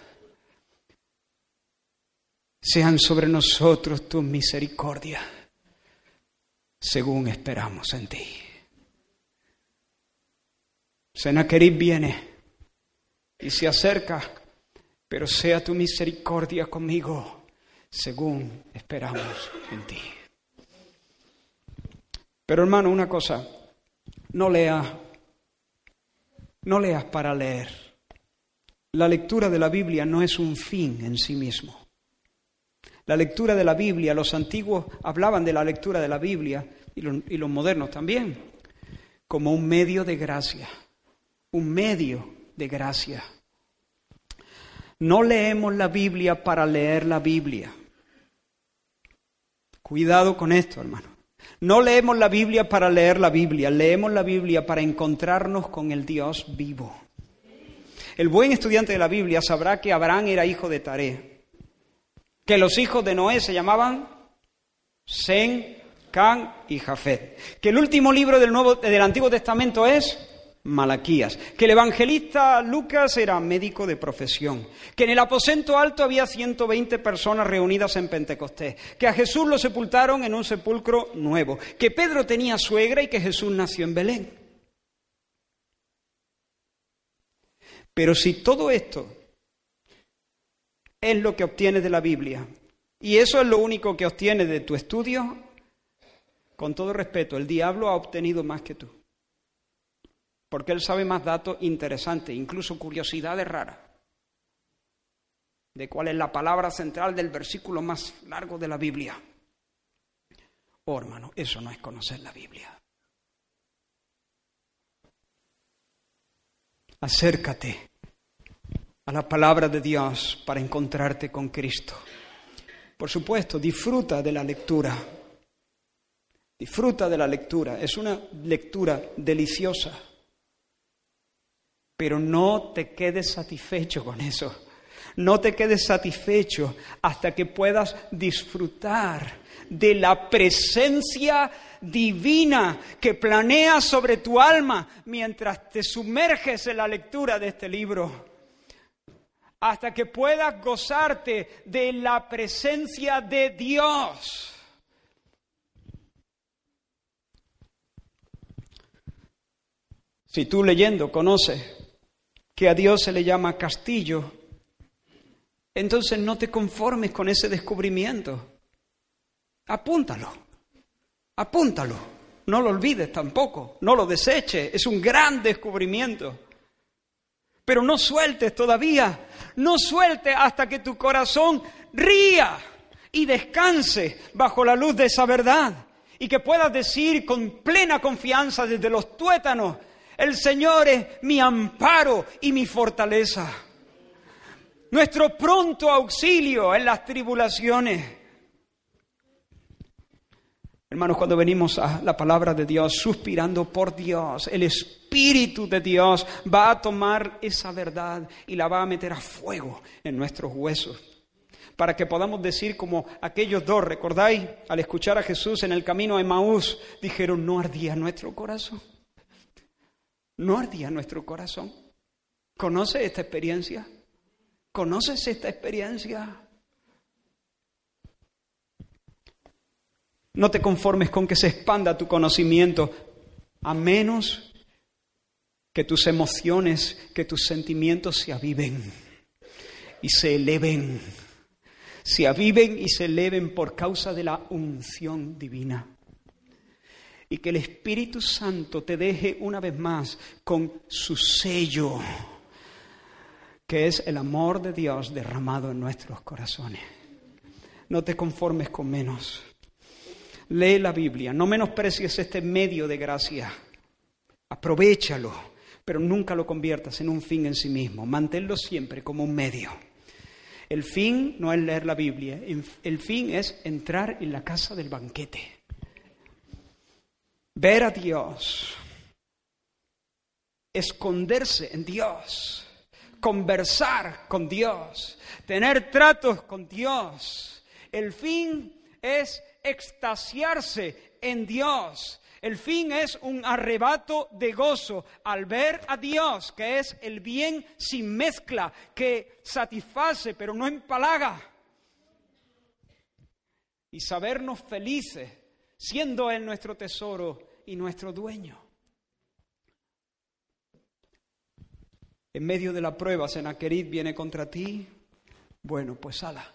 sean sobre nosotros tu misericordia, según esperamos en ti. Senaquerib viene y se acerca, pero sea tu misericordia conmigo, según esperamos en ti. Pero hermano, una cosa, no lea, no leas para leer. La lectura de la Biblia no es un fin en sí mismo. La lectura de la Biblia, los antiguos hablaban de la lectura de la Biblia y los, modernos también, como un medio de gracia, un medio de gracia. No leemos la Biblia para leer la Biblia. Cuidado con esto, hermano. No leemos la Biblia para leer la Biblia, leemos la Biblia para encontrarnos con el Dios vivo. El buen estudiante de la Biblia sabrá que Abraham era hijo de Taré, que los hijos de Noé se llamaban Sen, Can y Jafet. Que el último libro del, Nuevo, del Antiguo Testamento es Malaquías. Que el evangelista Lucas era médico de profesión. Que en el aposento alto había 120 personas reunidas en Pentecostés. Que a Jesús lo sepultaron en un sepulcro nuevo. Que Pedro tenía suegra y que Jesús nació en Belén. Pero si todo esto es lo que obtienes de la Biblia y eso es lo único que obtienes de tu estudio, con todo respeto, el diablo ha obtenido más que tú. Porque él sabe más datos interesantes, incluso curiosidades raras, de cuál es la palabra central del versículo más largo de la Biblia. Oh, hermano, eso no es conocer la Biblia. Acércate a la palabra de Dios para encontrarte con Cristo. Por supuesto, disfruta de la lectura. Disfruta de la lectura. Es una lectura deliciosa. Pero no te quedes satisfecho con eso. No te quedes satisfecho hasta que puedas disfrutar de la presencia divina que planea sobre tu alma mientras te sumerges en la lectura de este libro. Hasta que puedas gozarte de la presencia de Dios. Si tú leyendo conoces que a Dios se le llama castillo, entonces no te conformes con ese descubrimiento. Apúntalo, apúntalo. No lo olvides tampoco, no lo deseches. Es un gran descubrimiento. Pero no sueltes todavía, no sueltes hasta que tu corazón ría y descanse bajo la luz de esa verdad. Y que puedas decir con plena confianza desde los tuétanos, el Señor es mi amparo y mi fortaleza nuestro pronto auxilio en las tribulaciones. Hermanos, cuando venimos a la palabra de Dios, suspirando por Dios, el Espíritu de Dios va a tomar esa verdad y la va a meter a fuego en nuestros huesos. Para que podamos decir como aquellos dos, ¿recordáis? Al escuchar a Jesús en el camino a Emaús, dijeron, no ardía nuestro corazón. No ardía nuestro corazón. ¿Conoce esta experiencia? ¿Conoces esta experiencia? No te conformes con que se expanda tu conocimiento, a menos que tus emociones, que tus sentimientos se aviven y se eleven. Se aviven y se eleven por causa de la unción divina. Y que el Espíritu Santo te deje una vez más con su sello que es el amor de Dios derramado en nuestros corazones. No te conformes con menos. Lee la Biblia, no menosprecies este medio de gracia. Aprovechalo, pero nunca lo conviertas en un fin en sí mismo. Manténlo siempre como un medio. El fin no es leer la Biblia, el fin es entrar en la casa del banquete. Ver a Dios, esconderse en Dios conversar con Dios, tener tratos con Dios. El fin es extasiarse en Dios. El fin es un arrebato de gozo al ver a Dios, que es el bien sin mezcla, que satisface pero no empalaga. Y sabernos felices, siendo Él nuestro tesoro y nuestro dueño. En medio de la prueba, Senaquerit viene contra ti. Bueno, pues ala,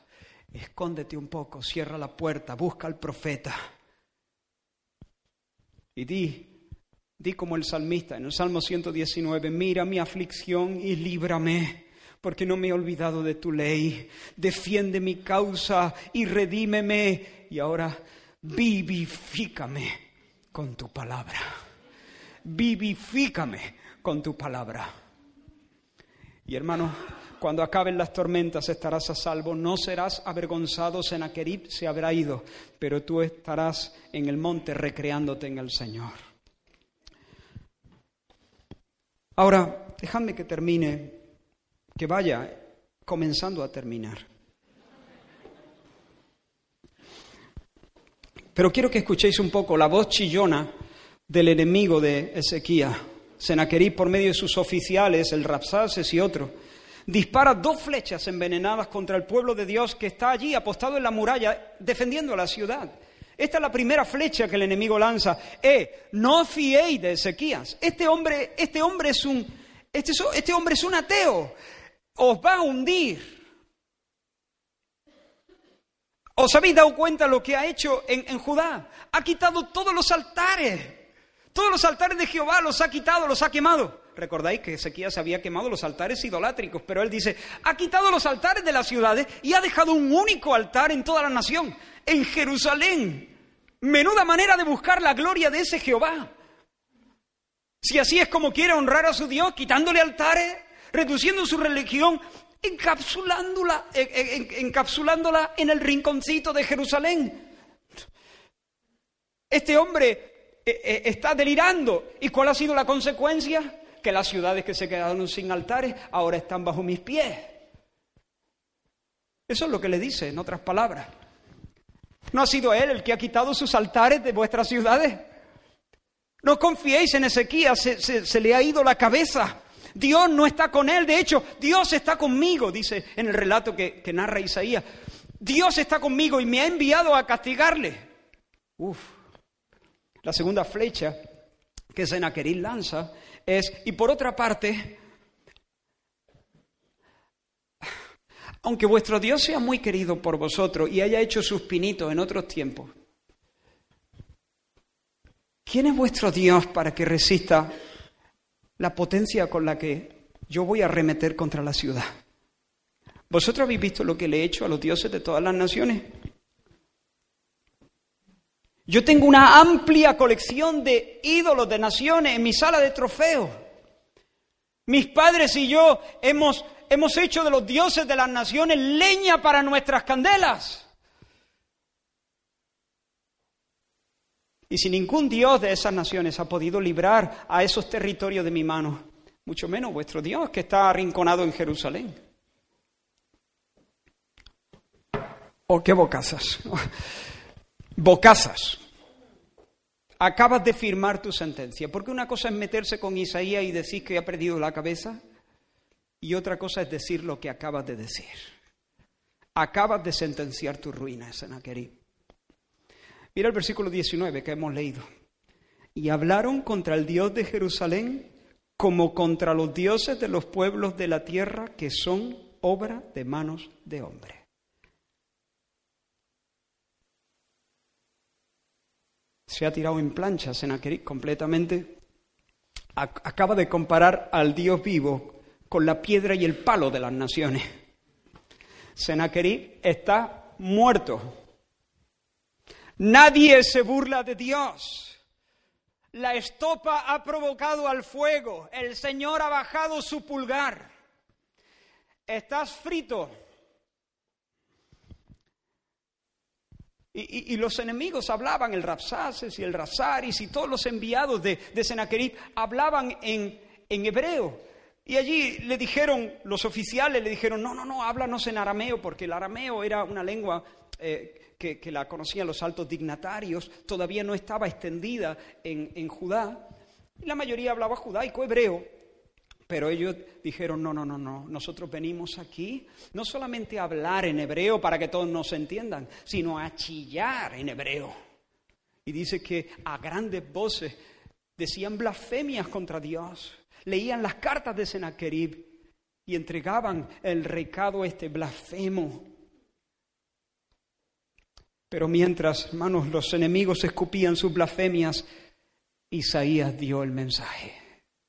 escóndete un poco, cierra la puerta, busca al profeta. Y di, di como el salmista en el Salmo 119, mira mi aflicción y líbrame, porque no me he olvidado de tu ley. Defiende mi causa y redímeme. Y ahora vivifícame con tu palabra. Vivifícame con tu palabra. Y hermano, cuando acaben las tormentas estarás a salvo, no serás avergonzado, Senaquerib se habrá ido, pero tú estarás en el monte recreándote en el Señor. Ahora, dejadme que termine, que vaya comenzando a terminar. Pero quiero que escuchéis un poco la voz chillona del enemigo de Ezequiel. Senaquerib, por medio de sus oficiales, el Rapsaces y otro, dispara dos flechas envenenadas contra el pueblo de Dios que está allí apostado en la muralla defendiendo la ciudad. Esta es la primera flecha que el enemigo lanza. Eh, no fiéis de Ezequías. Este hombre, este hombre es un, este, este hombre es un ateo. Os va a hundir. ¿Os habéis dado cuenta lo que ha hecho en, en Judá? Ha quitado todos los altares. Todos los altares de Jehová los ha quitado, los ha quemado. Recordáis que Ezequías había quemado los altares idolátricos, pero él dice, ha quitado los altares de las ciudades y ha dejado un único altar en toda la nación, en Jerusalén. Menuda manera de buscar la gloria de ese Jehová. Si así es como quiere honrar a su Dios, quitándole altares, reduciendo su religión, encapsulándola, encapsulándola en el rinconcito de Jerusalén. Este hombre eh, eh, está delirando. ¿Y cuál ha sido la consecuencia? Que las ciudades que se quedaron sin altares ahora están bajo mis pies. Eso es lo que le dice, en otras palabras. ¿No ha sido él el que ha quitado sus altares de vuestras ciudades? No confiéis en Ezequías, se, le ha ido la cabeza. Dios no está con él, de hecho, Dios está conmigo, dice en el relato que, narra Isaías. Dios está conmigo y me ha enviado a castigarle. Uf. La segunda flecha que Senaquerib lanza es, y por otra parte, aunque vuestro Dios sea muy querido por vosotros y haya hecho sus pinitos en otros tiempos, ¿Quién es vuestro Dios para que resista la potencia con la que yo voy a remeter contra la ciudad? ¿Vosotros habéis visto lo que le he hecho a los dioses de todas las naciones? Yo tengo una amplia colección de ídolos de naciones en mi sala de trofeos. Mis padres y yo hemos, hemos hecho de los dioses de las naciones leña para nuestras candelas. Y si ningún Dios de esas naciones ha podido librar a esos territorios de mi mano, mucho menos vuestro Dios que está arrinconado en Jerusalén. ¿O qué bocazas? Bocazas. Acabas de firmar tu sentencia. Porque una cosa es meterse con Isaías y decir que ha perdido la cabeza y otra cosa es decir lo que acabas de decir. Acabas de sentenciar tu ruina, Senaquerib. Mira el versículo 19 que hemos leído. Y hablaron contra el Dios de Jerusalén como contra los dioses de los pueblos de la tierra que son obra de manos de hombre. Se ha tirado en plancha Senaquerib completamente. Acaba de comparar al Dios vivo con la piedra y el palo de las naciones. Senaquerib está muerto Nadie se burla de Dios. La estopa ha provocado al fuego. El Señor ha bajado su pulgar. Estás frito. Y, los enemigos hablaban, el Rapsaces y el Razaris y todos los enviados de, de Senaquerib hablaban en, en hebreo. Y allí le dijeron, los oficiales le dijeron, no, no, no, háblanos en arameo, porque el arameo era una lengua eh, que, la conocían los altos dignatarios, todavía no estaba extendida en, Judá. Y la mayoría hablaba judaico, hebreo, pero ellos dijeron, no, no, no, no, nosotros venimos aquí no solamente a hablar en hebreo para que todos nos entiendan, sino a chillar en hebreo. Y dice que a grandes voces decían blasfemias contra Dios, leían las cartas de Sennacherib y entregaban el recado este blasfemo pero mientras, hermanos, los enemigos escupían sus blasfemias, Isaías dio el mensaje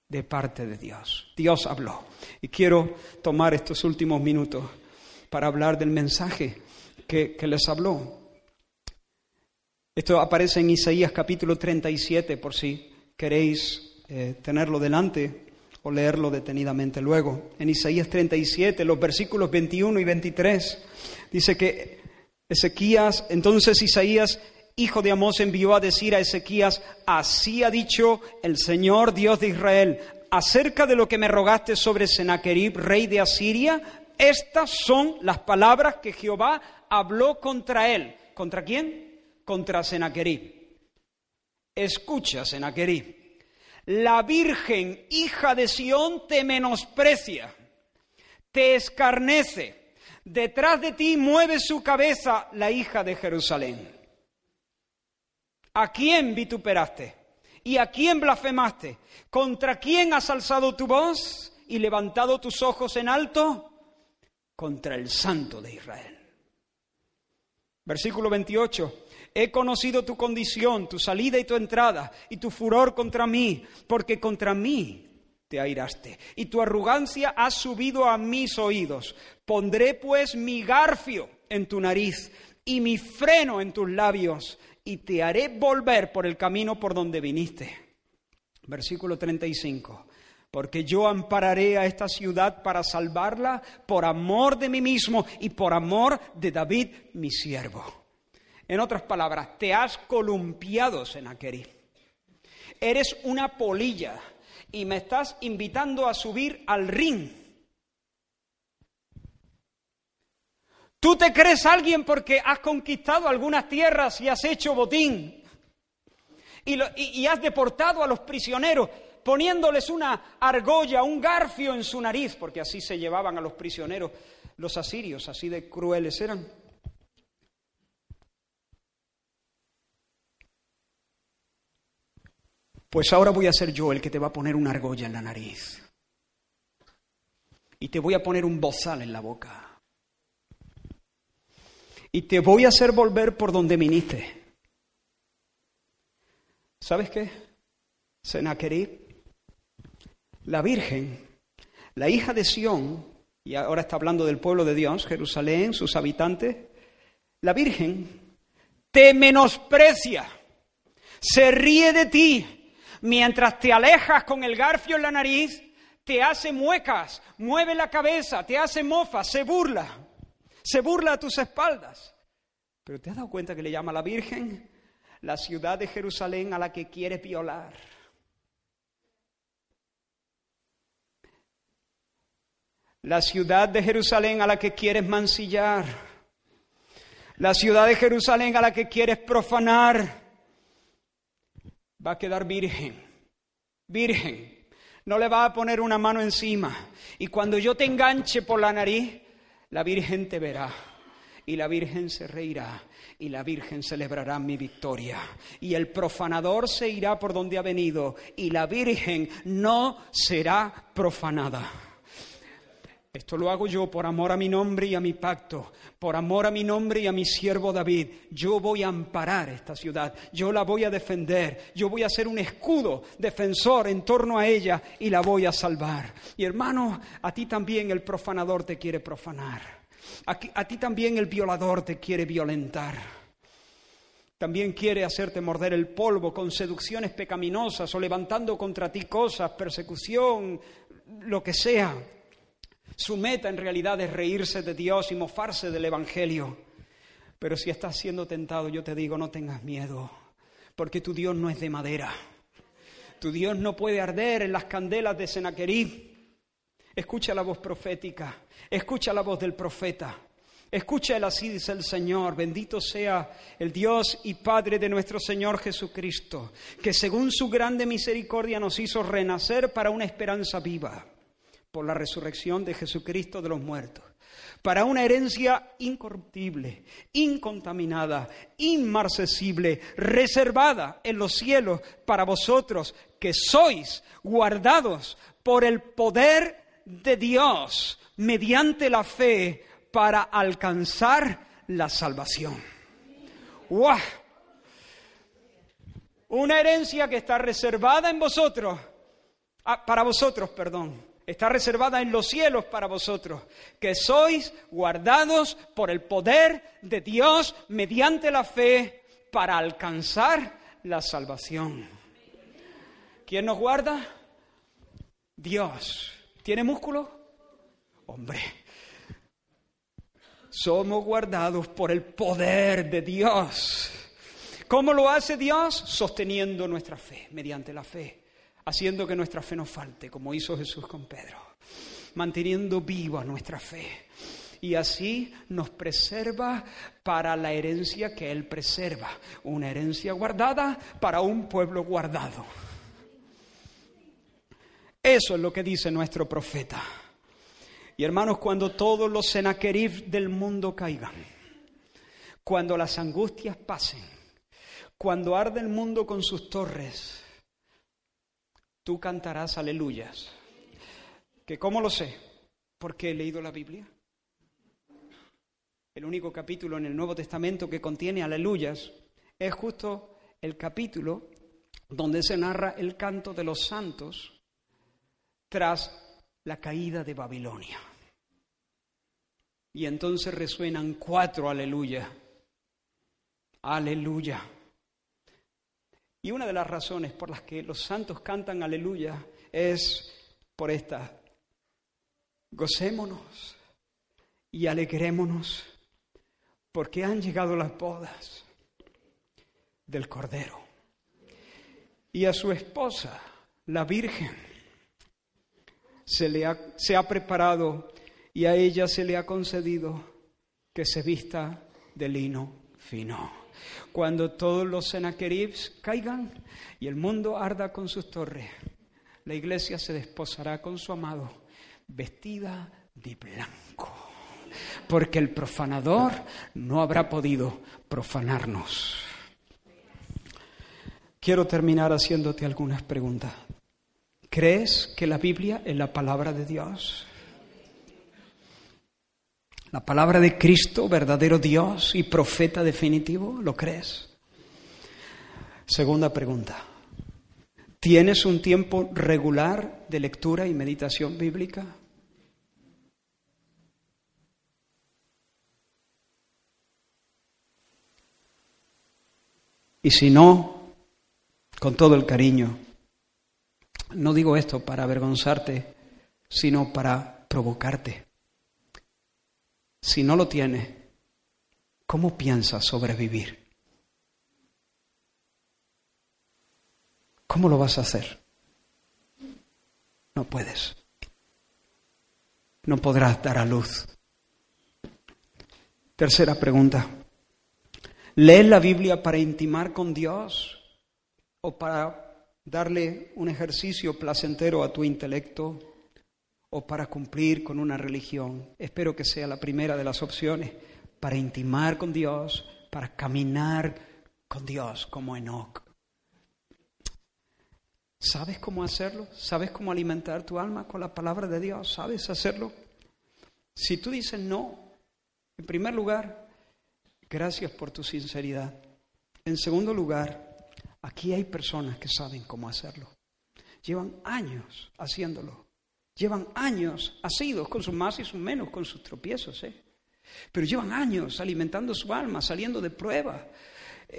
de parte de Dios. Dios habló. Y quiero tomar estos últimos minutos para hablar del mensaje que, les habló. Esto aparece en Isaías capítulo 37, por si queréis eh, tenerlo delante o leerlo detenidamente luego. En Isaías 37, los versículos 21 y 23, dice que Ezequías, entonces Isaías, hijo de Amós, envió a decir a Ezequías, así ha dicho el Señor Dios de Israel, acerca de lo que me rogaste sobre Sennacherib, rey de Asiria, estas son las palabras que Jehová habló contra él. ¿Contra quién? Contra Sennacherib. Escucha, Sennacherib. La Virgen, hija de Sión, te menosprecia, te escarnece Detrás de ti mueve su cabeza la hija de Jerusalén. ¿A quién vituperaste? ¿Y a quién blasfemaste? ¿Contra quién has alzado tu voz y levantado tus ojos en alto? Contra el Santo de Israel. Versículo 28. He conocido tu condición, tu salida y tu entrada, y tu furor contra mí, porque contra mí te airaste, y tu arrogancia ha subido a mis oídos. Pondré pues mi garfio en tu nariz y mi freno en tus labios, y te haré volver por el camino por donde viniste. Versículo 35. Porque yo ampararé a esta ciudad para salvarla por amor de mí mismo y por amor de David, mi siervo. En otras palabras, te has columpiado, Senaquerib. Eres una polilla y me estás invitando a subir al ring. Tú te crees alguien porque has conquistado algunas tierras y has hecho botín y, has deportado a los prisioneros poniéndoles una argolla, un garfio en su nariz, porque así se llevaban a los prisioneros los asirios, así de crueles eran. Pues ahora voy a ser yo el que te va a poner una argolla en la nariz. Y te voy a poner un bozal en la boca. Y te voy a hacer volver por donde viniste. ¿Sabes qué? Senaquerib, la Virgen, la hija de Sión, y ahora está hablando del pueblo de Dios, Jerusalén, sus habitantes, la Virgen te menosprecia, se ríe de ti, mientras te alejas con el garfio en la nariz, te hace muecas, mueve la cabeza, te hace mofa, se burla, se burla a tus espaldas. Pero ¿te has dado cuenta que le llama a la Virgen la ciudad de Jerusalén a la que quiere violar? La ciudad de Jerusalén a la que quieres mancillar. La ciudad de Jerusalén a la que quieres profanar va a quedar virgen, virgen. No le va a poner una mano encima. Y cuando yo te enganche por la nariz, la Virgen te verá. Y la Virgen se reirá. Y la Virgen celebrará mi victoria. Y el profanador se irá por donde ha venido. Y la Virgen no será profanada. Esto lo hago yo por amor a mi nombre y a mi pacto, por amor a mi nombre y a mi siervo David. Yo voy a amparar esta ciudad, yo la voy a defender, yo voy a ser un escudo defensor en torno a ella y la voy a salvar. Y hermano, a ti también el profanador te quiere profanar, a, a ti también el violador te quiere violentar. También quiere hacerte morder el polvo con seducciones pecaminosas o levantando contra ti cosas, persecución, lo que sea. Su meta en realidad es reírse de Dios y mofarse del Evangelio. Pero si estás siendo tentado, yo te digo, no tengas miedo, porque tu Dios no es de madera. Tu Dios no puede arder en las candelas de Senaquerib. Escucha la voz profética, escucha la voz del profeta. Escucha el así dice el Señor, bendito sea el Dios y Padre de nuestro Señor Jesucristo, que según su grande misericordia nos hizo renacer para una esperanza viva por la resurrección de Jesucristo de los muertos, para una herencia incorruptible, incontaminada, inmarcesible, reservada en los cielos para vosotros que sois guardados por el poder de Dios mediante la fe para alcanzar la salvación. ¡Wow! Una herencia que está reservada en vosotros, ah, para vosotros, perdón, está reservada en los cielos para vosotros, que sois guardados por el poder de Dios mediante la fe para alcanzar la salvación. ¿Quién nos guarda? Dios. ¿Tiene músculo? Hombre. Somos guardados por el poder de Dios. ¿Cómo lo hace Dios? Sosteniendo nuestra fe, mediante la fe haciendo que nuestra fe no falte, como hizo Jesús con Pedro, manteniendo viva nuestra fe. Y así nos preserva para la herencia que Él preserva, una herencia guardada para un pueblo guardado. Eso es lo que dice nuestro profeta. Y hermanos, cuando todos los senaquerib del mundo caigan, cuando las angustias pasen, cuando arde el mundo con sus torres, tú cantarás aleluyas. ¿Que cómo lo sé? Porque he leído la Biblia. El único capítulo en el Nuevo Testamento que contiene aleluyas es justo el capítulo donde se narra el canto de los santos tras la caída de Babilonia. Y entonces resuenan cuatro aleluya. Aleluya. Y una de las razones por las que los santos cantan aleluya es por esta. Gocémonos y alegrémonos porque han llegado las bodas del Cordero. Y a su esposa, la Virgen, se, le se ha preparado y a ella se le ha concedido que se vista de lino fino. Cuando todos los senaqueribs caigan y el mundo arda con sus torres, la iglesia se desposará con su amado, vestida de blanco, porque el profanador no habrá podido profanarnos. Quiero terminar haciéndote algunas preguntas. ¿Crees que la Biblia es la palabra de Dios? ¿La palabra de Cristo, verdadero Dios y profeta definitivo? ¿Lo crees? Segunda pregunta. ¿Tienes un tiempo regular de lectura y meditación bíblica? Y si no, con todo el cariño. No digo esto para avergonzarte, sino para provocarte. Si no lo tienes, ¿cómo piensas sobrevivir? ¿Cómo lo vas a hacer? No puedes. No podrás dar a luz. Tercera pregunta. ¿Lees la Biblia para intimar con Dios o para darle un ejercicio placentero a tu intelecto o para cumplir con una religión. Espero que sea la primera de las opciones, para intimar con Dios, para caminar con Dios como Enoch. ¿Sabes cómo hacerlo? ¿Sabes cómo alimentar tu alma con la palabra de Dios? ¿Sabes hacerlo? Si tú dices no, en primer lugar, gracias por tu sinceridad. En segundo lugar, Aquí hay personas que saben cómo hacerlo. Llevan años haciéndolo. Llevan años asidos con sus más y sus menos, con sus tropiezos. ¿eh? Pero llevan años alimentando su alma, saliendo de prueba, eh,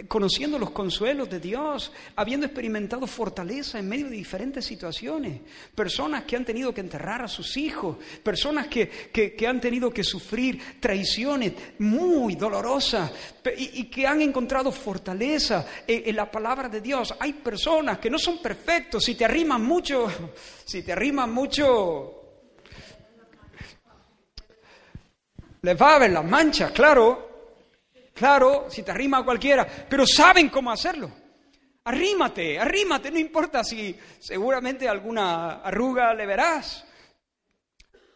conociendo los consuelos de Dios, habiendo experimentado fortaleza en medio de diferentes situaciones, personas que han tenido que enterrar a sus hijos, personas que, han tenido que sufrir traiciones muy dolorosas y, que han encontrado fortaleza en, la palabra de Dios. Hay personas que no son perfectos, si te arriman mucho, si te arriman mucho... Les va a ver las manchas, claro, Claro, si te arrima a cualquiera, pero saben cómo hacerlo. Arrímate, arrímate, no importa si seguramente alguna arruga le verás,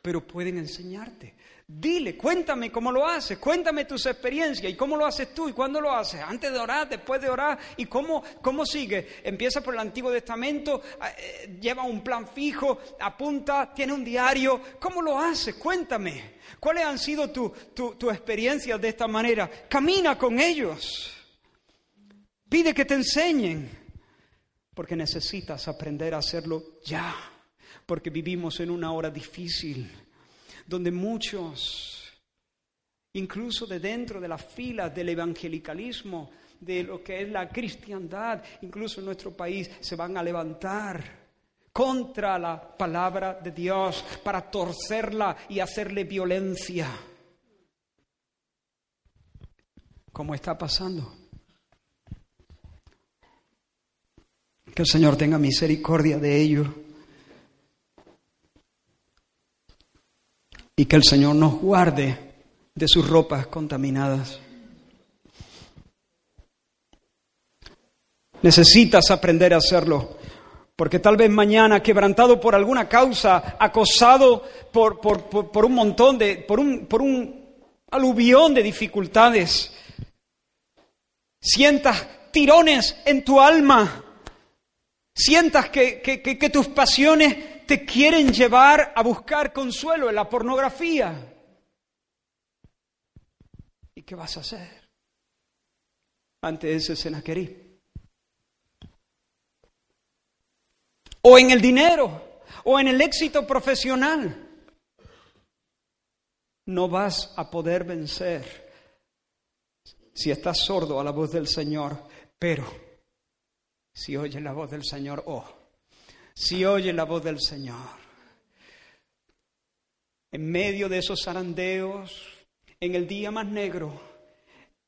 pero pueden enseñarte. Dile, cuéntame cómo lo haces, cuéntame tus experiencias y cómo lo haces tú y cuándo lo haces, antes de orar, después de orar y cómo, cómo sigue. Empieza por el Antiguo Testamento, eh, lleva un plan fijo, apunta, tiene un diario, ¿cómo lo haces? Cuéntame. ¿Cuáles han sido tus tu, experiencias de esta manera? Camina con ellos. Pide que te enseñen. Porque necesitas aprender a hacerlo ya. Porque vivimos en una hora difícil donde muchos, incluso de dentro de las filas del evangelicalismo, de lo que es la cristiandad, incluso en nuestro país, se van a levantar contra la palabra de Dios para torcerla y hacerle violencia. ¿Cómo está pasando? Que el Señor tenga misericordia de ello. Y que el Señor nos guarde de sus ropas contaminadas. Necesitas aprender a hacerlo porque tal vez mañana, quebrantado por alguna causa, acosado por, por, un montón de, por un, por un aluvión de dificultades, sientas tirones en tu alma, sientas que, que, que tus pasiones te quieren llevar a buscar consuelo en la pornografía. ¿Y qué vas a hacer ante ese Senaquerí? o en el dinero, o en el éxito profesional. No vas a poder vencer si estás sordo a la voz del Señor, pero Si oyes la voz del Señor, oh, si oyes la voz del Señor, en medio de esos zarandeos, en el día más negro,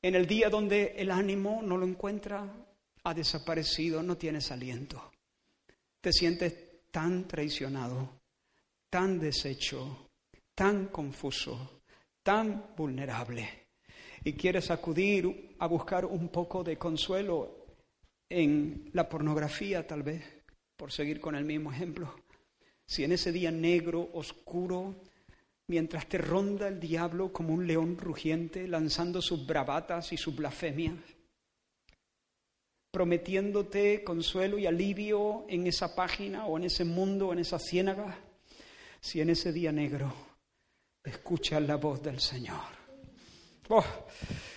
en el día donde el ánimo no lo encuentra, ha desaparecido, no tienes aliento. Te sientes tan traicionado, tan deshecho, tan confuso, tan vulnerable. Y quieres acudir a buscar un poco de consuelo en la pornografía, tal vez, por seguir con el mismo ejemplo. Si en ese día negro, oscuro, mientras te ronda el diablo como un león rugiente, lanzando sus bravatas y sus blasfemias, prometiéndote consuelo y alivio en esa página o en ese mundo, en esa ciénaga, si en ese día negro escuchas la voz del Señor. Oh,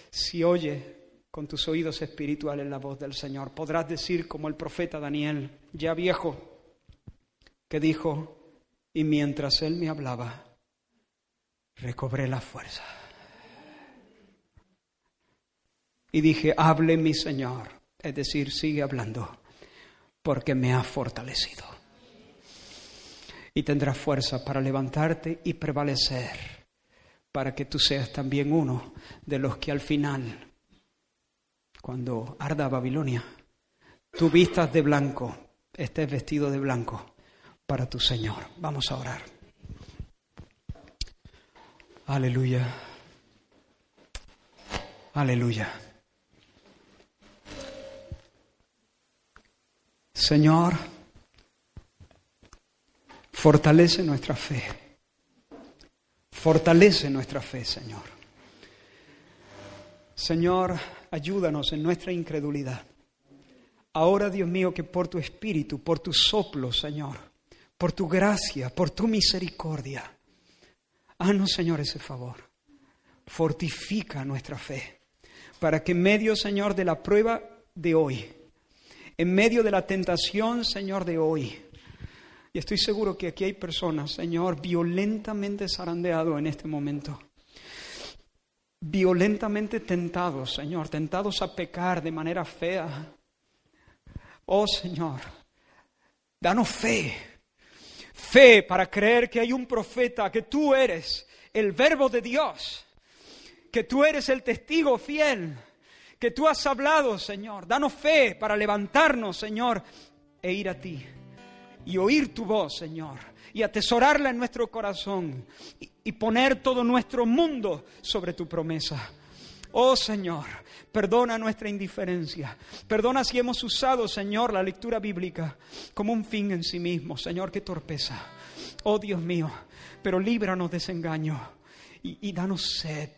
si oye con tus oídos espirituales la voz del Señor, podrás decir como el profeta Daniel, ya viejo, que dijo, y mientras él me hablaba, recobré la fuerza. Y dije, hable mi Señor, es decir, sigue hablando, porque me ha fortalecido. Y tendrás fuerza para levantarte y prevalecer, para que tú seas también uno de los que al final, cuando arda Babilonia, tú vistas de blanco, estés vestido de blanco para tu Señor. Vamos a orar. Aleluya. Aleluya. Señor, fortalece nuestra fe. Fortalece nuestra fe, Señor. Señor, ayúdanos en nuestra incredulidad. Ahora, Dios mío, que por tu espíritu, por tu soplo, Señor, por tu gracia, por tu misericordia, Haznos, Señor, ese favor. Fortifica nuestra fe para que en medio, Señor, de la prueba de hoy, en medio de la tentación, Señor, de hoy, y estoy seguro que aquí hay personas, Señor, violentamente zarandeados en este momento, violentamente tentados, Señor, tentados a pecar de manera fea. Oh, Señor, danos fe Fe para creer que hay un profeta, que tú eres el verbo de Dios, que tú eres el testigo fiel, que tú has hablado, Señor. Danos fe para levantarnos, Señor, e ir a ti y oír tu voz, Señor, y atesorarla en nuestro corazón y, poner todo nuestro mundo sobre tu promesa. Oh Señor, perdona nuestra indiferencia. Perdona si hemos usado, Señor, la lectura bíblica como un fin en sí mismo. Señor, qué torpeza. Oh Dios mío, pero líbranos de ese engaño y, y danos sed,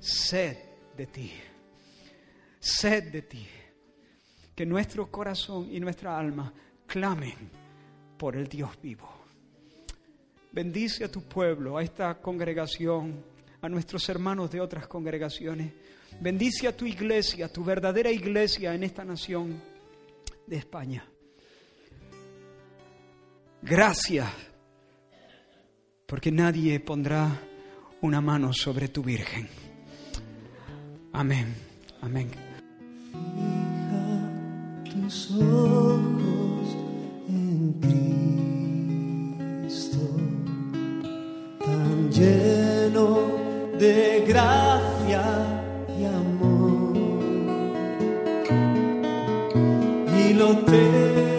sed de ti. Sed de ti. Que nuestro corazón y nuestra alma clamen por el Dios vivo. Bendice a tu pueblo, a esta congregación, a nuestros hermanos de otras congregaciones. Bendice a tu iglesia, tu verdadera iglesia en esta nación de España. Gracias, porque nadie pondrá una mano sobre tu Virgen. Amén, amén. Fija tus ojos Cristo, tan lleno de gracia y amor. Y lo terrenal